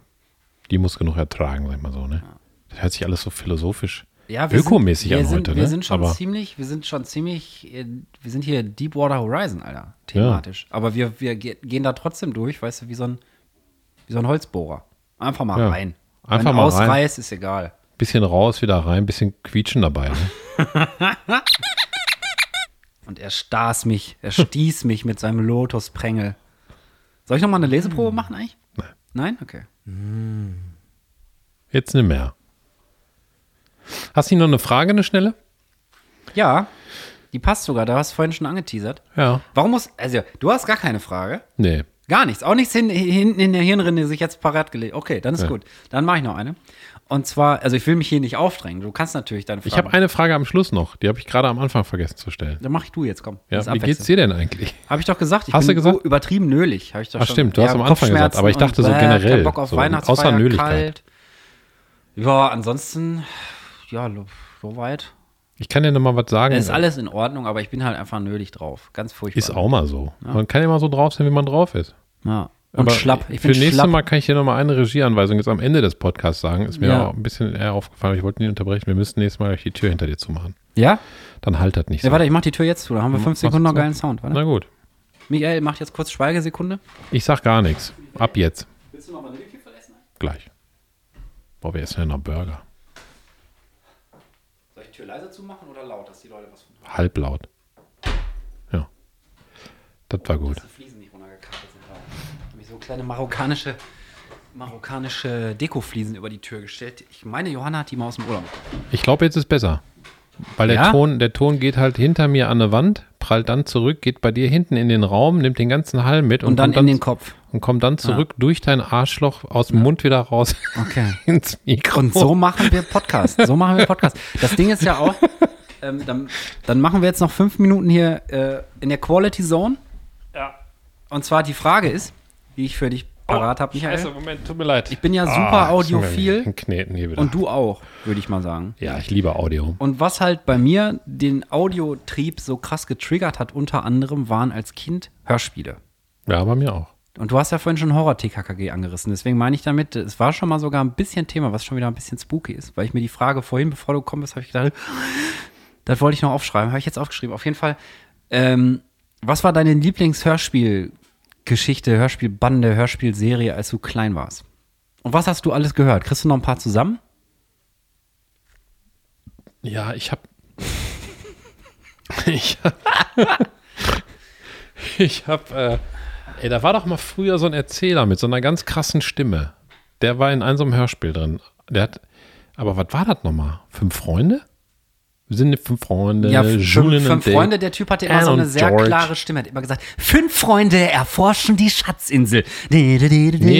Die muss genug ertragen, sag ich mal so, ne? Das hört sich alles so philosophisch Ja, wir ökomäßig sind, an sind, heute, Wir ne? sind schon Aber ziemlich, wir sind schon ziemlich, äh, wir sind hier Deepwater Horizon, Alter, thematisch. Aber wir, wir ge- gehen da trotzdem durch, weißt du, wie so ein, wie so ein Holzbohrer. Einfach mal Ja. rein. Einfach Wenn mal rein. ausreißt, ist egal. bisschen raus, wieder rein, bisschen quietschen dabei. Ne? Und er stieß mich, er stieß mich mit seinem Lotusprengel. Soll ich noch mal eine Leseprobe machen eigentlich? Nein. Nein? Okay. Jetzt nicht mehr. Hast du noch eine Frage, eine schnelle? Ja, die passt sogar, da hast du vorhin schon angeteasert. Ja. Warum muss, also du hast gar keine Frage. Nee. Gar nichts. Auch nichts hin, hinten in der Hirnrinde sich jetzt parat gelegt. Okay, dann ist Ja. gut. Dann mache ich noch eine. Und zwar, also ich will mich hier nicht aufdrängen. Du kannst natürlich deine Frage. Ich habe eine Frage am Schluss noch, die habe ich gerade am Anfang vergessen zu stellen. Dann mach ich du jetzt, komm. Ja, wie geht's dir denn eigentlich? Habe ich doch gesagt. Ich Hast bin du gesagt? so übertrieben nölig. Hab ich doch Ach, schon. stimmt, du hast am Anfang gesagt, aber ich dachte so äh, generell, Bock auf so Weihnachtsfeier, außer Nöligkeit. kalt. Ja, ansonsten, ja, soweit. Ich kann dir noch mal was sagen. Es ist alles in Ordnung, aber ich bin halt einfach nölig drauf. Ganz furchtbar. Ist auch mal so. Man kann ja mal so drauf sein, wie man drauf ist. Ja. Und Aber schlapp. Ich für nächstes schlapp. Mal kann ich dir noch mal eine Regieanweisung jetzt am Ende des Podcasts sagen. Ist mir Ja. auch ein bisschen eher aufgefallen. Ich wollte nicht unterbrechen. Wir müssten nächstes Mal die Tür hinter dir zumachen. Ja? Dann halt das nicht so. Ja, warte, ich mach die Tür jetzt zu. Da haben wir fünf Machst Sekunden noch geilen Sound. Warte. Na gut. Michael macht jetzt kurz Schweigesekunde. Ich sag gar nichts. Ab jetzt. Willst du noch Vanillekipferl essen? Gleich. Boah, wir essen ja noch Burger. Tür leiser zumachen oder laut, dass die Leute was von Halblaut. Ja. Das war gut. Dass die Fliesen nicht runtergekachelt sind. Da habe ich so kleine marokkanische, marokkanische Dekofliesen über die Tür gestellt. Ich meine, Johanna hat die mal aus dem Urlaub. Ich glaube, jetzt ist besser. Weil der, Ja? Ton, der Ton geht halt hinter mir an eine Wand, prallt dann zurück, geht bei dir hinten in den Raum, nimmt den ganzen Hall mit Und, dann kommt in den Kopf. und kommt dann zurück durch dein Arschloch aus dem Mund wieder raus Okay. ins Mikro. Und so machen wir Podcast. So machen wir Podcast. Das Ding ist ja auch, ähm, dann, dann machen wir jetzt noch fünf Minuten hier äh, in der Quality Zone. Ja. Und zwar die Frage ist, die ich für dich parat habe, Michael. Scheiße, Moment, tut mir leid. Ich bin ja super audiophil hier wieder. und du auch, würde ich mal sagen. ja, ich liebe Audio. Und was halt bei mir den Audiotrieb so krass getriggert hat, unter anderem waren als Kind Hörspiele. Ja, bei mir auch. Und du hast ja vorhin schon Horror-TKKG angerissen. Deswegen meine ich damit, es war schon mal sogar ein bisschen Thema, was schon wieder ein bisschen spooky ist. Weil ich mir die Frage vorhin, bevor du gekommen bist, habe ich gedacht, das wollte ich noch aufschreiben. Habe ich jetzt aufgeschrieben. Auf jeden Fall, ähm, was war deine Lieblingshörspielgeschichte, Hörspielbande, Hörspielserie, als du klein warst? Und was hast du alles gehört? Kriegst du noch ein paar zusammen? Ja, ich hab. ich hab. ich hab. Äh, ey, da war doch mal früher so ein Erzähler mit so einer ganz krassen Stimme. Der war in einem so einem Hörspiel drin. Der hat. Aber was war das nochmal? Fünf Freunde? Wir sind fünf Freunde. Ja, Julian fünf, fünf. Freunde, der Typ hatte immer Anne so eine sehr George. klare Stimme, hat immer gesagt, fünf Freunde erforschen die Schatzinsel. Nee,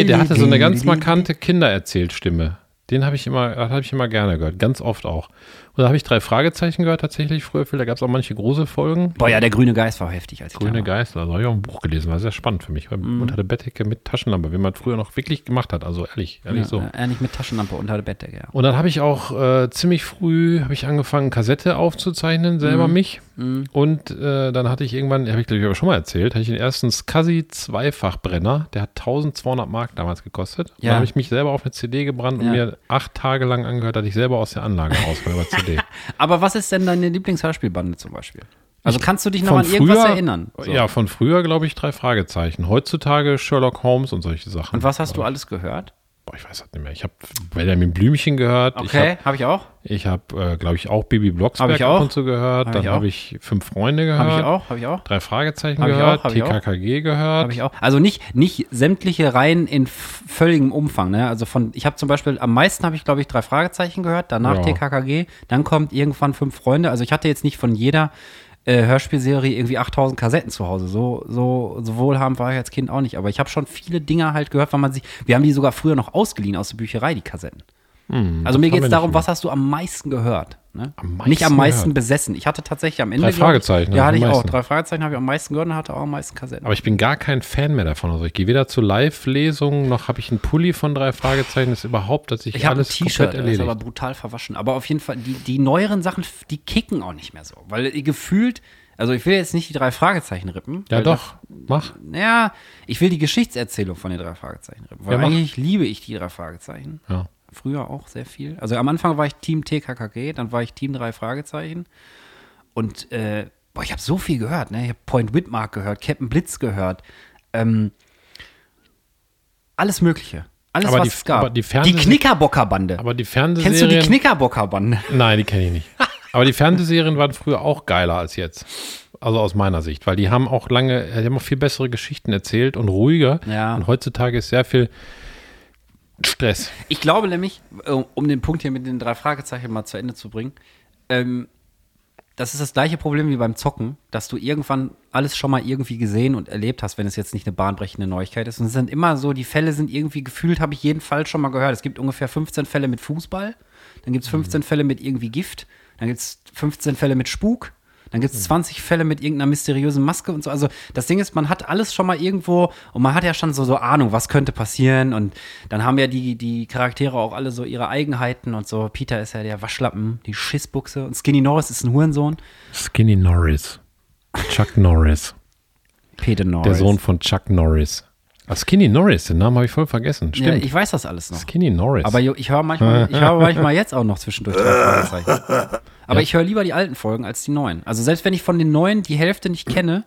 der hatte so eine ganz markante Kindererzählstimme. Den habe ich immer, habe ich immer gerne gehört, ganz oft auch. Und da habe ich drei Fragezeichen gehört tatsächlich früher viel. Da gab es auch manche große Folgen. Boah, ja, der grüne Geist war heftig als Grüne. Geißel, also habe ich auch ein Buch gelesen, war sehr spannend für mich. Mhm. Unter der Bettdecke mit Taschenlampe, wie man früher noch wirklich gemacht hat. Also ehrlich, ehrlich Ja, so. äh, nicht mit Taschenlampe unter der Bettdecke, ja. Und dann habe ich auch äh, ziemlich früh habe ich angefangen, Kassette aufzuzeichnen, selber Mhm. mich. Und äh, dann hatte ich irgendwann, habe ich glaube ich aber schon mal erzählt, hatte ich den ersten SCSI Zweifachbrenner, der hat 1200 Mark damals gekostet. Und Ja. dann habe ich mich selber auf eine CD gebrannt und Ja. mir acht Tage lang angehört, dass ich selber aus der Anlage raus war über CD. Aber was ist denn deine Lieblingshörspielbande zum Beispiel? Also kannst du dich noch an irgendwas früher- erinnern? So. Ja, von früher glaube ich drei Fragezeichen. Heutzutage Sherlock Holmes und solche Sachen. Und was hast du alles gehört? Boah, ich weiß das nicht mehr. Ich habe Benjamin Blümchen gehört. Okay, habe ich auch. Ich habe, äh, glaube ich, auch Bibi Blocksberg Hab ich auch. ab und zu gehört. Hab Dann habe ich Fünf Freunde gehört. Habe ich auch, habe ich auch. Drei Fragezeichen Hab ich gehört. auch, hab ich auch. TKKG gehört. Habe ich auch. Also nicht, nicht sämtliche Reihen in völligem Umfang. Ne? Also von, ich habe zum Beispiel, am meisten habe ich, glaube ich, drei Fragezeichen gehört, danach Ja. TKKG, dann kommt irgendwann fünf Freunde. Also ich hatte jetzt nicht von jeder äh, Hörspielserie irgendwie 8000 Kassetten zu Hause. So, so, so wohlhabend war ich als Kind auch nicht. Aber ich habe schon viele Dinge halt gehört, weil man sich, wir haben die sogar früher noch ausgeliehen aus der Bücherei, die Kassetten. also mir Hm, geht es darum, mehr. was hast du am meisten gehört? Ne? Am nicht am meisten gehört. besessen. Ich hatte tatsächlich am Ende. Drei glaub ich- Fragezeichen, Ja, hatte ich auch. meisten. Drei Fragezeichen habe ich am meisten gehört und hatte auch am meisten Kassetten. Aber ich bin gar kein Fan mehr davon. Also ich gehe weder zu Live-Lesungen, noch habe ich einen Pulli von drei Fragezeichen. Das ist überhaupt, dass ich, Ich habe ein alles T-Shirt, komplett das ist erledigt. aber brutal verwaschen. Aber auf jeden Fall, die, die neueren Sachen, die kicken auch nicht mehr so. Weil gefühlt, also ich will jetzt nicht die drei Fragezeichen rippen. ja doch, mach. Das, naja, ich will die Geschichtserzählung von den drei Fragezeichen rippen. Weil Ja, mach. eigentlich liebe ich die drei Fragezeichen. Ja. Früher auch sehr viel. Also am Anfang war ich Team TKKG, dann war ich Team drei Fragezeichen. Und äh, boah, ich habe so viel gehört. Ne? Ich habe Point Whitmark gehört, Captain Blitz gehört. Ähm, alles Mögliche. Alles, Aber was die- es gab. aber die Fernseh- Knickerbockerbande. Aber die Kennst du Fernsehserien... die Knickerbockerbande? Nein, die kenne ich nicht. Aber die Fernsehserien waren früher auch geiler als jetzt. Also aus meiner Sicht, weil die haben auch lange, die haben auch viel bessere Geschichten erzählt und ruhiger. Ja. Und heutzutage ist sehr viel Stress. Ich glaube nämlich, äh, um den Punkt hier mit den drei Fragezeichen mal zu Ende zu bringen, ähm, das ist das gleiche Problem wie beim Zocken, dass du irgendwann alles schon mal irgendwie gesehen und erlebt hast, wenn es jetzt nicht eine bahnbrechende Neuigkeit ist. Und es sind immer so, die Fälle sind irgendwie gefühlt, habe ich jeden Fall schon mal gehört. Es gibt ungefähr 15 Fälle mit Fußball, dann gibt es 15 Fälle mit irgendwie Gift, dann gibt es 15 Fälle mit Spuk, dann gibt es 20 Fälle mit irgendeiner mysteriösen Maske und so. Also das Ding ist, man hat alles schon mal irgendwo und man hat ja schon so, so Ahnung, was könnte passieren. Und dann haben ja die, die Charaktere auch alle so ihre Eigenheiten und so. Peter ist ja der Waschlappen, die Schissbuchse und Skinny Norris ist ein Hurensohn. Skinny Norris. Chuck Norris. Peter Norris. Der Sohn von Chuck Norris. Ah, Skinny Norris, den Namen habe ich voll vergessen. Ja, Stimmt. ich weiß das alles noch. Skinny Norris. Aber ich höre manchmal, ich höre manchmal jetzt auch noch zwischendurch Aber ich höre lieber die alten Folgen als die neuen. Also selbst wenn ich von den neuen die Hälfte nicht kenne,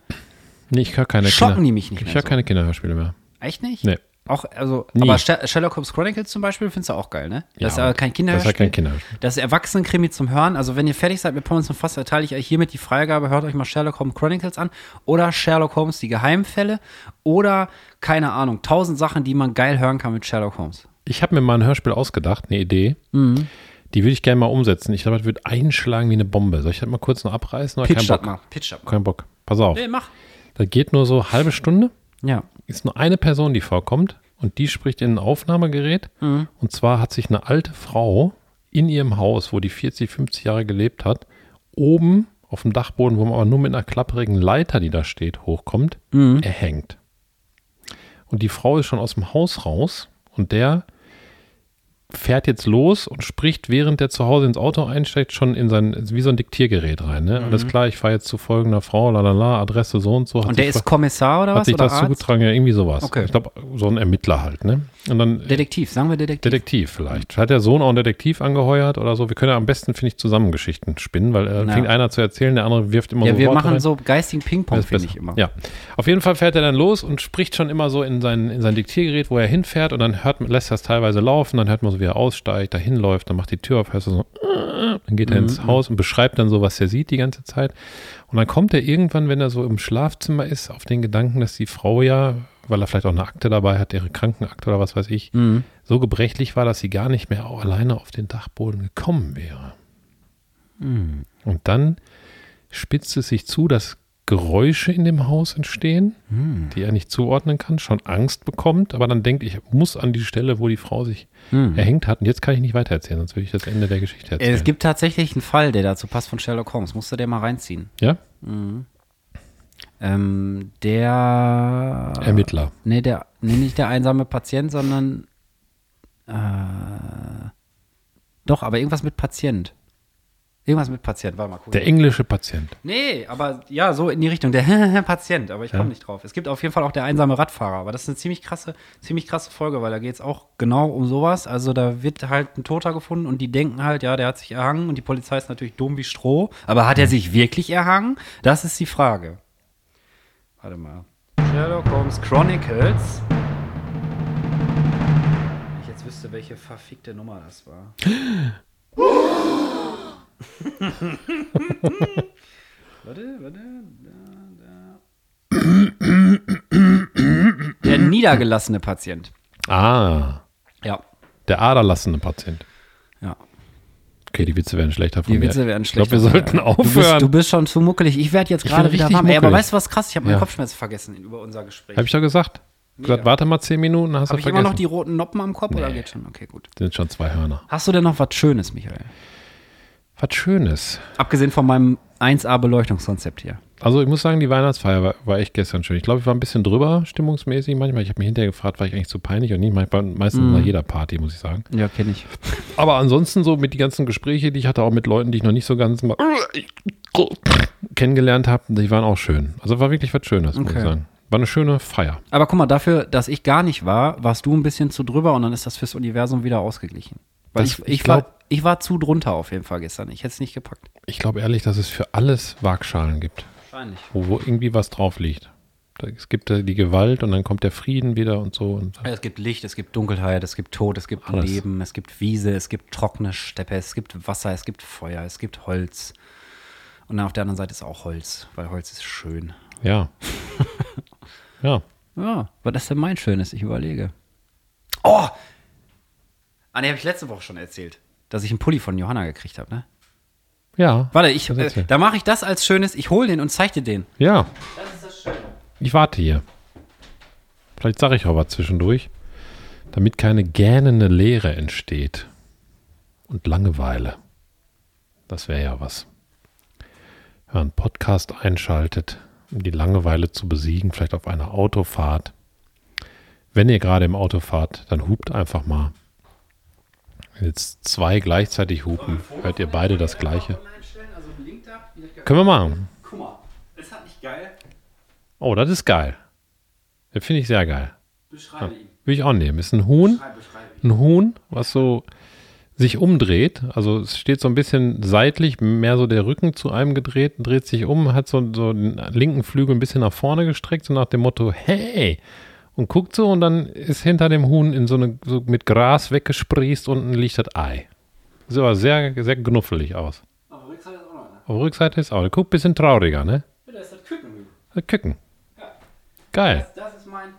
nee, ich höre keine schocken Kinder. die mich nicht Ich höre so. keine Kinderhörspiele mehr. Echt nicht? Nee. Auch, also, Nie. aber Sher- Sherlock Holmes Chronicles zum Beispiel findest du auch geil, ne? Das ist Ja, aber kein Das Kinderhörspiel. ist ja kein Kinderhörspiel. Das ist Erwachsenenkrimi zum Hören. Also, wenn ihr fertig seid mit Pommes und Fass, erteile ich euch hiermit die Freigabe. Hört euch mal Sherlock Holmes Chronicles an. Oder Sherlock Holmes, die Geheimfälle. Oder, keine Ahnung, tausend Sachen, die man geil hören kann mit Sherlock Holmes. Ich habe mir mal ein Hörspiel ausgedacht, eine Idee. Mhm. Die würde ich gerne mal umsetzen. Ich glaube, das wird einschlagen wie eine Bombe. Soll ich das mal kurz noch abreißen? Oder Pitch kein Bock? mal. Pitch das mal. Kein Bock. Pass auf. Nee, mach. Das geht nur so halbe Stunde. Ja. Ist nur eine Person, die vorkommt. Und die spricht in ein Aufnahmegerät. Mhm. Und zwar hat sich eine alte Frau in ihrem Haus, wo die 40, 50 Jahre gelebt hat, oben auf dem Dachboden, wo man aber nur mit einer klapperigen Leiter, die da steht, hochkommt, Mhm. erhängt. Und die Frau ist schon aus dem Haus raus und der fährt jetzt los und spricht, während der zu Hause ins Auto einsteigt, schon in sein, wie so ein Diktiergerät rein. Ne? Alles klar, ich fahre jetzt zu folgender Frau, lalala, Adresse so und so. Hat Mhm. Und der sich ist Kommissar oder hat was? sich Oder das Arzt? zugetragen, ja, irgendwie sowas. Okay. Ich glaube, so ein Ermittler halt, ne? Und dann Detektiv, sagen wir Detektiv. Detektiv vielleicht. Hat der Sohn auch einen Detektiv angeheuert oder so? Wir können ja am besten, finde ich, zusammen Geschichten spinnen, weil äh, Ja. fängt einer zu erzählen, der andere wirft immer ja, so wir Worte machen rein. so geistigen Ping-Pong, finde ich immer. Ja. Auf jeden Fall fährt er dann los und spricht schon immer so in sein, in sein Diktiergerät, wo er hinfährt und dann hört, lässt er es teilweise laufen, dann hört man so, wie er aussteigt, dahin läuft, dann macht die Tür auf, hörst du so, dann geht er Mhm, ins Haus und beschreibt dann so, was er sieht die ganze Zeit. Und dann kommt er irgendwann, wenn er so im Schlafzimmer ist, auf den Gedanken, dass die Frau ja, weil er vielleicht auch eine Akte dabei hat, ihre Krankenakte oder was weiß ich, Mhm. so gebrechlich war, dass sie gar nicht mehr alleine auf den Dachboden gekommen wäre. Mhm. Und dann spitzt es sich zu, dass Geräusche in dem Haus entstehen, Mhm. die er nicht zuordnen kann, schon Angst bekommt, aber dann denkt, ich muss an die Stelle, wo die Frau sich Mhm. erhängt hat. Und jetzt kann ich nicht weitererzählen, sonst würde ich das Ende der Geschichte Äh, erzählen. Es gibt tatsächlich einen Fall, der dazu passt von Sherlock Holmes. Musst du dir mal reinziehen. ja? Ähm, der. Ermittler. Nee, der, nee, nicht der einsame Patient, sondern. Äh, doch, aber irgendwas mit Patient. Irgendwas mit Patient, warte mal gucken. Der englische Patient. Nee, aber ja, so in die Richtung. Der Patient, aber ich komme Ja. nicht drauf. Es gibt auf jeden Fall auch der einsame Radfahrer, aber das ist eine ziemlich krasse, ziemlich krasse Folge, weil da geht es auch genau um sowas. Also da wird halt ein Toter gefunden und die denken halt, ja, der hat sich erhangen und die Polizei ist natürlich dumm wie Stroh. Aber hat er sich wirklich erhangen? Das ist die Frage. Warte mal. Sherlock Holmes Chronicles. Wenn ich jetzt wüsste, welche verfickte Nummer das war. warte, warte. Da, da. Der niedergelassene Patient. Ah, Ja. der aderlassene Patient. Ja. Okay, die Witze werden schlechter von Die mir. Witze werden Ich glaube, schlechter. wir sollten Du aufhören. bist, du bist schon zu muckelig. Ich werde jetzt Ich gerade wieder warm. Ey, aber muckelig. weißt du was krass? Ich habe meine Ja. Kopfschmerzen vergessen über unser Gespräch. Habe ich doch gesagt. Gesagt, warte mal zehn Minuten, hast Habe du ich vergessen. immer noch die roten Noppen am Kopf oder Nee. geht schon? Okay, gut. sind schon zwei Hörner. Hast du denn noch was Schönes, Michael? Was Schönes. Abgesehen von meinem 1A-Beleuchtungskonzept hier. Also ich muss sagen, die Weihnachtsfeier war, war echt gestern schön. Ich glaube, ich war ein bisschen drüber stimmungsmäßig manchmal. Ich habe mich hinterher gefragt, war ich eigentlich zu peinlich und nicht. Meistens Mhm. nach jeder Party, muss ich sagen. Ja, kenne ich. Aber ansonsten so mit die ganzen Gespräche, die ich hatte, auch mit Leuten, die ich noch nicht so ganz mal kennengelernt habe, die waren auch schön. Also war wirklich was Schönes, muss Okay. ich sagen. War eine schöne Feier. Aber guck mal, dafür, dass ich gar nicht war, warst du ein bisschen zu drüber und dann ist das fürs Universum wieder ausgeglichen. Weil Das- ich, ich ich, glaub- war, ich war zu drunter auf jeden Fall gestern. Ich hätte es nicht gepackt. Ich glaube ehrlich, dass es für alles Waagschalen gibt, Wahrscheinlich. wo, wo irgendwie was drauf liegt. Es gibt äh, die Gewalt und dann kommt der Frieden wieder und so. Und Es gibt Licht, es gibt Dunkelheit, es gibt Tod, es gibt Alles. Leben, es gibt Wiese, es gibt trockene Steppe, es gibt Wasser, es gibt Feuer, es gibt Holz. Und dann auf der anderen Seite ist auch Holz, weil Holz ist schön. ja. ja. Ja, was ist denn mein Schönes? Ich überlege. Oh! Ah, ne, habe ich letzte Woche schon erzählt, dass ich einen Pulli von Johanna gekriegt habe, ne? Ja. Warte, ich, äh, da mache ich das als schönes, ich hole den und zeige dir den. Ja. Das ist das Schöne. Ich warte hier. Vielleicht sage ich auch was zwischendurch, damit keine gähnende Leere entsteht. Und Langeweile. Das wäre ja was. Wenn man einen Podcast einschaltet, um die Langeweile zu besiegen, vielleicht auf einer Autofahrt. Wenn ihr gerade im Auto fahrt, dann hupt einfach mal. Jetzt zwei gleichzeitig hupen, hört ihr beide das gleiche. Können wir machen. Guck mal, ist das nicht geil? Oh, das ist geil. Das finde ich sehr geil. Beschreibe ihn. Will ich auch nehmen. Ist ein Huhn. Ein Huhn, was so sich umdreht. Also es steht so ein bisschen seitlich, mehr so der Rücken zu einem gedreht, dreht sich um, hat so, so den linken Flügel ein bisschen nach vorne gestreckt, so nach dem Motto, hey! Und guckt so und dann ist hinter dem Huhn in so eine, so mit Gras weggesprießt unten liegt das Ei. Sieht aber sehr, sehr knuffelig aus. Aber Rückseite ist auch noch einer. Auf der Rückseite ist auch, der guckt ein bisschen trauriger, ne? Ja, da ist das Küken. Das Küken. Ja. Geil. Das, das, ist mein,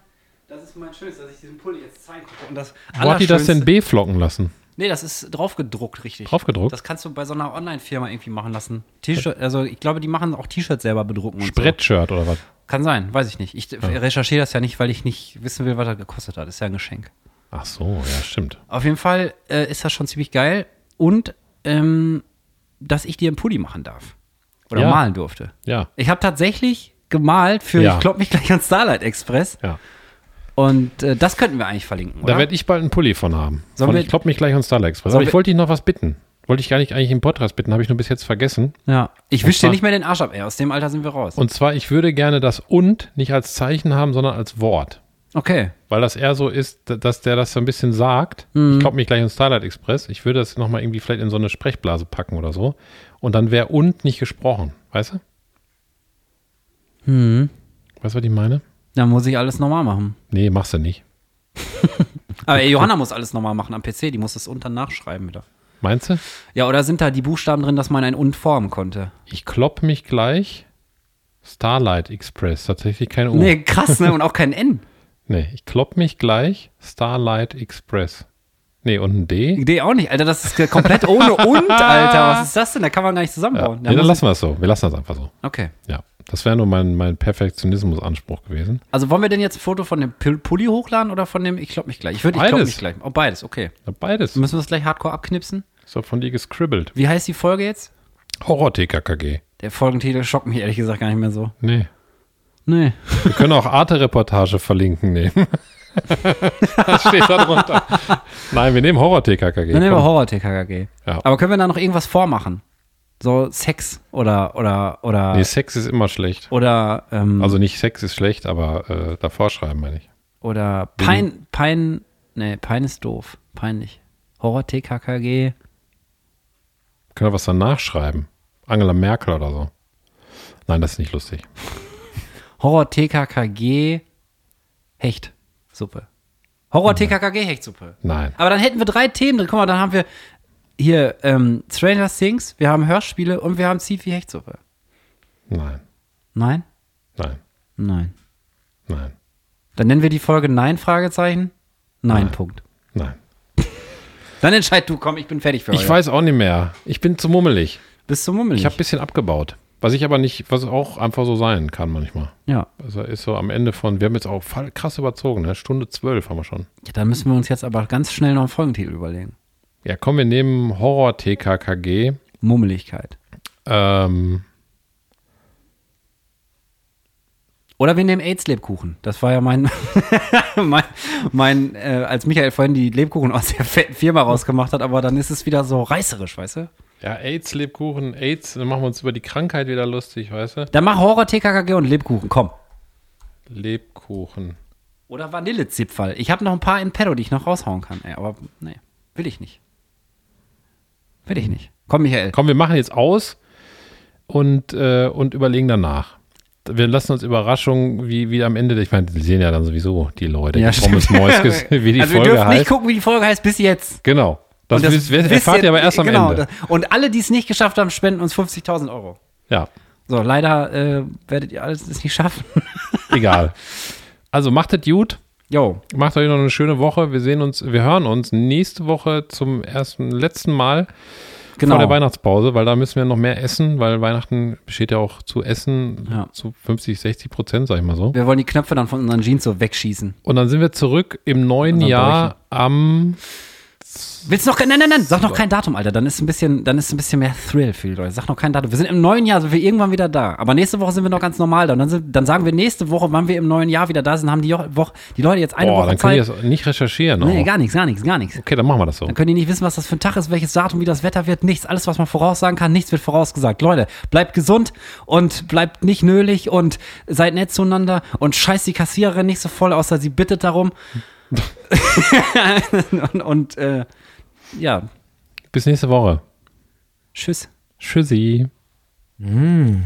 das ist mein Schönes, dass ich diesen Pulli jetzt zeigen konnte. Und das Wo hat die das denn B-Flocken lassen? Nee, das ist draufgedruckt, richtig. Draufgedruckt? Das kannst du bei so einer Online-Firma irgendwie machen lassen. T-Shirt, also ich glaube, die machen auch T-Shirts selber bedrucken und so. Spreadshirt oder was? Kann sein, weiß ich nicht. Ich recherchiere das ja nicht, weil ich nicht wissen will, was das gekostet hat. ist ja ein Geschenk. Ach so, ja, stimmt. Auf jeden Fall äh, ist das schon ziemlich geil. Und ähm, dass ich dir einen Pulli machen darf. Oder Ja. malen durfte. Ja, Ich habe tatsächlich gemalt für, Ja. ich klopp mich gleich an Starlight Express. ja. Und äh, das könnten wir eigentlich verlinken, oder? Da werde ich bald einen Pulli von haben. Sollen Von, wir- ich klopp mich gleich an Starlight Express. Aber ich wollte dich noch was bitten. Wollte ich gar nicht eigentlich im Podcast bitten, habe ich nur bis jetzt vergessen. ja. Ich Und wische dir nicht mehr den Arsch ab, ey. Aus dem Alter sind wir raus. Und zwar, ich würde gerne das und nicht als Zeichen haben, sondern als Wort. okay. Weil das eher so ist, dass der das so ein bisschen sagt. Mhm. Ich klopp mich gleich an Starlight Express. Ich würde das nochmal irgendwie vielleicht in so eine Sprechblase packen oder so. Und dann wäre und nicht gesprochen. Weißt du? Hm. Weißt du, was ich meine? Dann muss ich alles nochmal machen. Nee, machst du nicht. Aber ey, Johanna muss alles nochmal machen am PC. Die muss das unten nachschreiben wieder. Meinst du? Ja, oder sind da die Buchstaben drin, dass man ein und formen konnte? Ich klopp mich gleich Starlight Express. Tatsächlich kein U. Nee, krass, ne? Und auch kein N. Nee, ich klopp mich gleich Starlight Express. Nee, und ein D. Idee auch nicht, Alter. Das ist ja komplett ohne und, Alter. Was ist das denn? Da kann man gar nicht Ja, zusammenbauen. Da nee, dann lassen wir es so. Wir lassen das einfach so. okay. Ja, das wäre nur mein, mein Perfektionismusanspruch gewesen. Also wollen wir denn jetzt ein Foto von dem Pul- Pulli hochladen oder von dem, ich klopp mich gleich? Ich würde, ich klopp mich gleich. Oh, beides, okay. Ja, beides. Müssen wir das gleich hardcore abknipsen? Ist doch von dir gescribbelt. Wie heißt die Folge jetzt? Horror-TKKG. Der Folgentitel schockt mich ehrlich gesagt gar nicht mehr so. Nee. Nee. Wir können auch Arte-Reportage verlinken nehmen. das steht da drunter. Nein, wir nehmen Horror-TKKG. Dann nehmen wir Komm. Horror-TKKG. Ja. Aber können wir da noch irgendwas vormachen? So Sex oder, oder, oder, Nee, Sex ist immer schlecht. oder, ähm, Also nicht Sex ist schlecht, aber äh, davor schreiben meine ich. oder Pein, Pein, nee, Pein ist doof. Peinlich. Horror-TKKG. Können wir was danach schreiben? Angela Merkel oder so. Nein, das ist nicht lustig. Horror-TKKG Hechtsuppe. Horror-TKKG Hechtsuppe. Nein. Aber dann hätten wir drei Themen drin. Guck mal, dann haben wir hier ähm, Stranger Things, wir haben Hörspiele und wir haben Zifi Hechtsuppe. Nein. Nein? Nein. Nein. Nein. Dann nennen wir die Folge Nein, Fragezeichen. Nein, Nein. Punkt. Nein. Dann entscheid du, komm, ich bin fertig für heute. Ich weiß auch nicht mehr. Ich bin zu mummelig. Bist du mummelig? Ich habe ein bisschen abgebaut. Was ich aber nicht, was auch einfach so sein kann manchmal. ja. Also ist so am Ende von, wir haben jetzt auch krass überzogen, ne? Stunde zwölf haben wir schon. ja. Dann müssen wir uns jetzt aber ganz schnell noch einen Folgentitel überlegen. Ja, komm, wir nehmen Horror-TKKG. Mummeligkeit. Ähm, Oder wir nehmen AIDS-Lebkuchen. Das war ja mein, mein, mein äh, als Michael vorhin die Lebkuchen aus der fetten Firma rausgemacht hat, aber dann ist es wieder so reißerisch, weißt du? ja, AIDS, Lebkuchen, AIDS, dann machen wir uns über die Krankheit wieder lustig, weißt du? Dann mach Horror, TKKG und Lebkuchen, komm. Lebkuchen. Oder Vanillezipferl. Ich habe noch ein paar in Pedo, die ich noch raushauen kann, ey, aber nee, will ich nicht. Will ich nicht. Komm, Michael. Komm, wir machen jetzt aus und, äh, und überlegen danach. Wir lassen uns Überraschungen, wie, wie am Ende, ich meine, die sehen ja dann sowieso die Leute, die Pommes wie die also wir Folge dürfen nicht heißt. gucken, wie die Folge heißt, bis jetzt. Genau. Das, Und wisst- erfahrt ihr aber erst am genau, Ende. das- Und alle, die es nicht geschafft haben, spenden uns 50.000 Euro. Ja, So, leider äh, werdet ihr alles das nicht schaffen. egal. Also macht es gut. Jo, Macht euch noch eine schöne Woche. Wir sehen uns, wir hören uns nächste Woche zum ersten, letzten Mal. Genau. vor der Weihnachtspause, weil da müssen wir noch mehr essen, weil Weihnachten besteht ja auch zu Essen Ja. zu 50, 60 Prozent, sag ich mal so. Wir wollen die Knöpfe dann von unseren Jeans so wegschießen. Und dann sind wir zurück im neuen Jahr am Willst du noch kein, nein, nein, nein, sag noch kein Datum, Alter. Dann ist ein bisschen, dann ist ein bisschen mehr Thrill für die Leute. Sag noch kein Datum. Wir sind im neuen Jahr, sind wir irgendwann wieder da. Aber nächste Woche sind wir noch ganz normal da. Und dann, sind, dann sagen wir nächste Woche, wann wir im neuen Jahr wieder da sind, haben die Woche, die Leute jetzt eine Boah, Woche dann können die das nicht recherchieren. Nee, auch. gar nichts, gar nichts, gar nichts. Okay, dann machen wir das so. Dann können die nicht wissen, was das für ein Tag ist, welches Datum, wie das Wetter wird, nichts. Alles, was man voraussagen kann, nichts wird vorausgesagt. Leute, bleibt gesund und bleibt nicht nölig und seid nett zueinander und scheißt die Kassiererin nicht so voll, außer sie bittet darum. Und und äh, ja, Bis nächste Woche. tschüss. Tschüssi. Mm.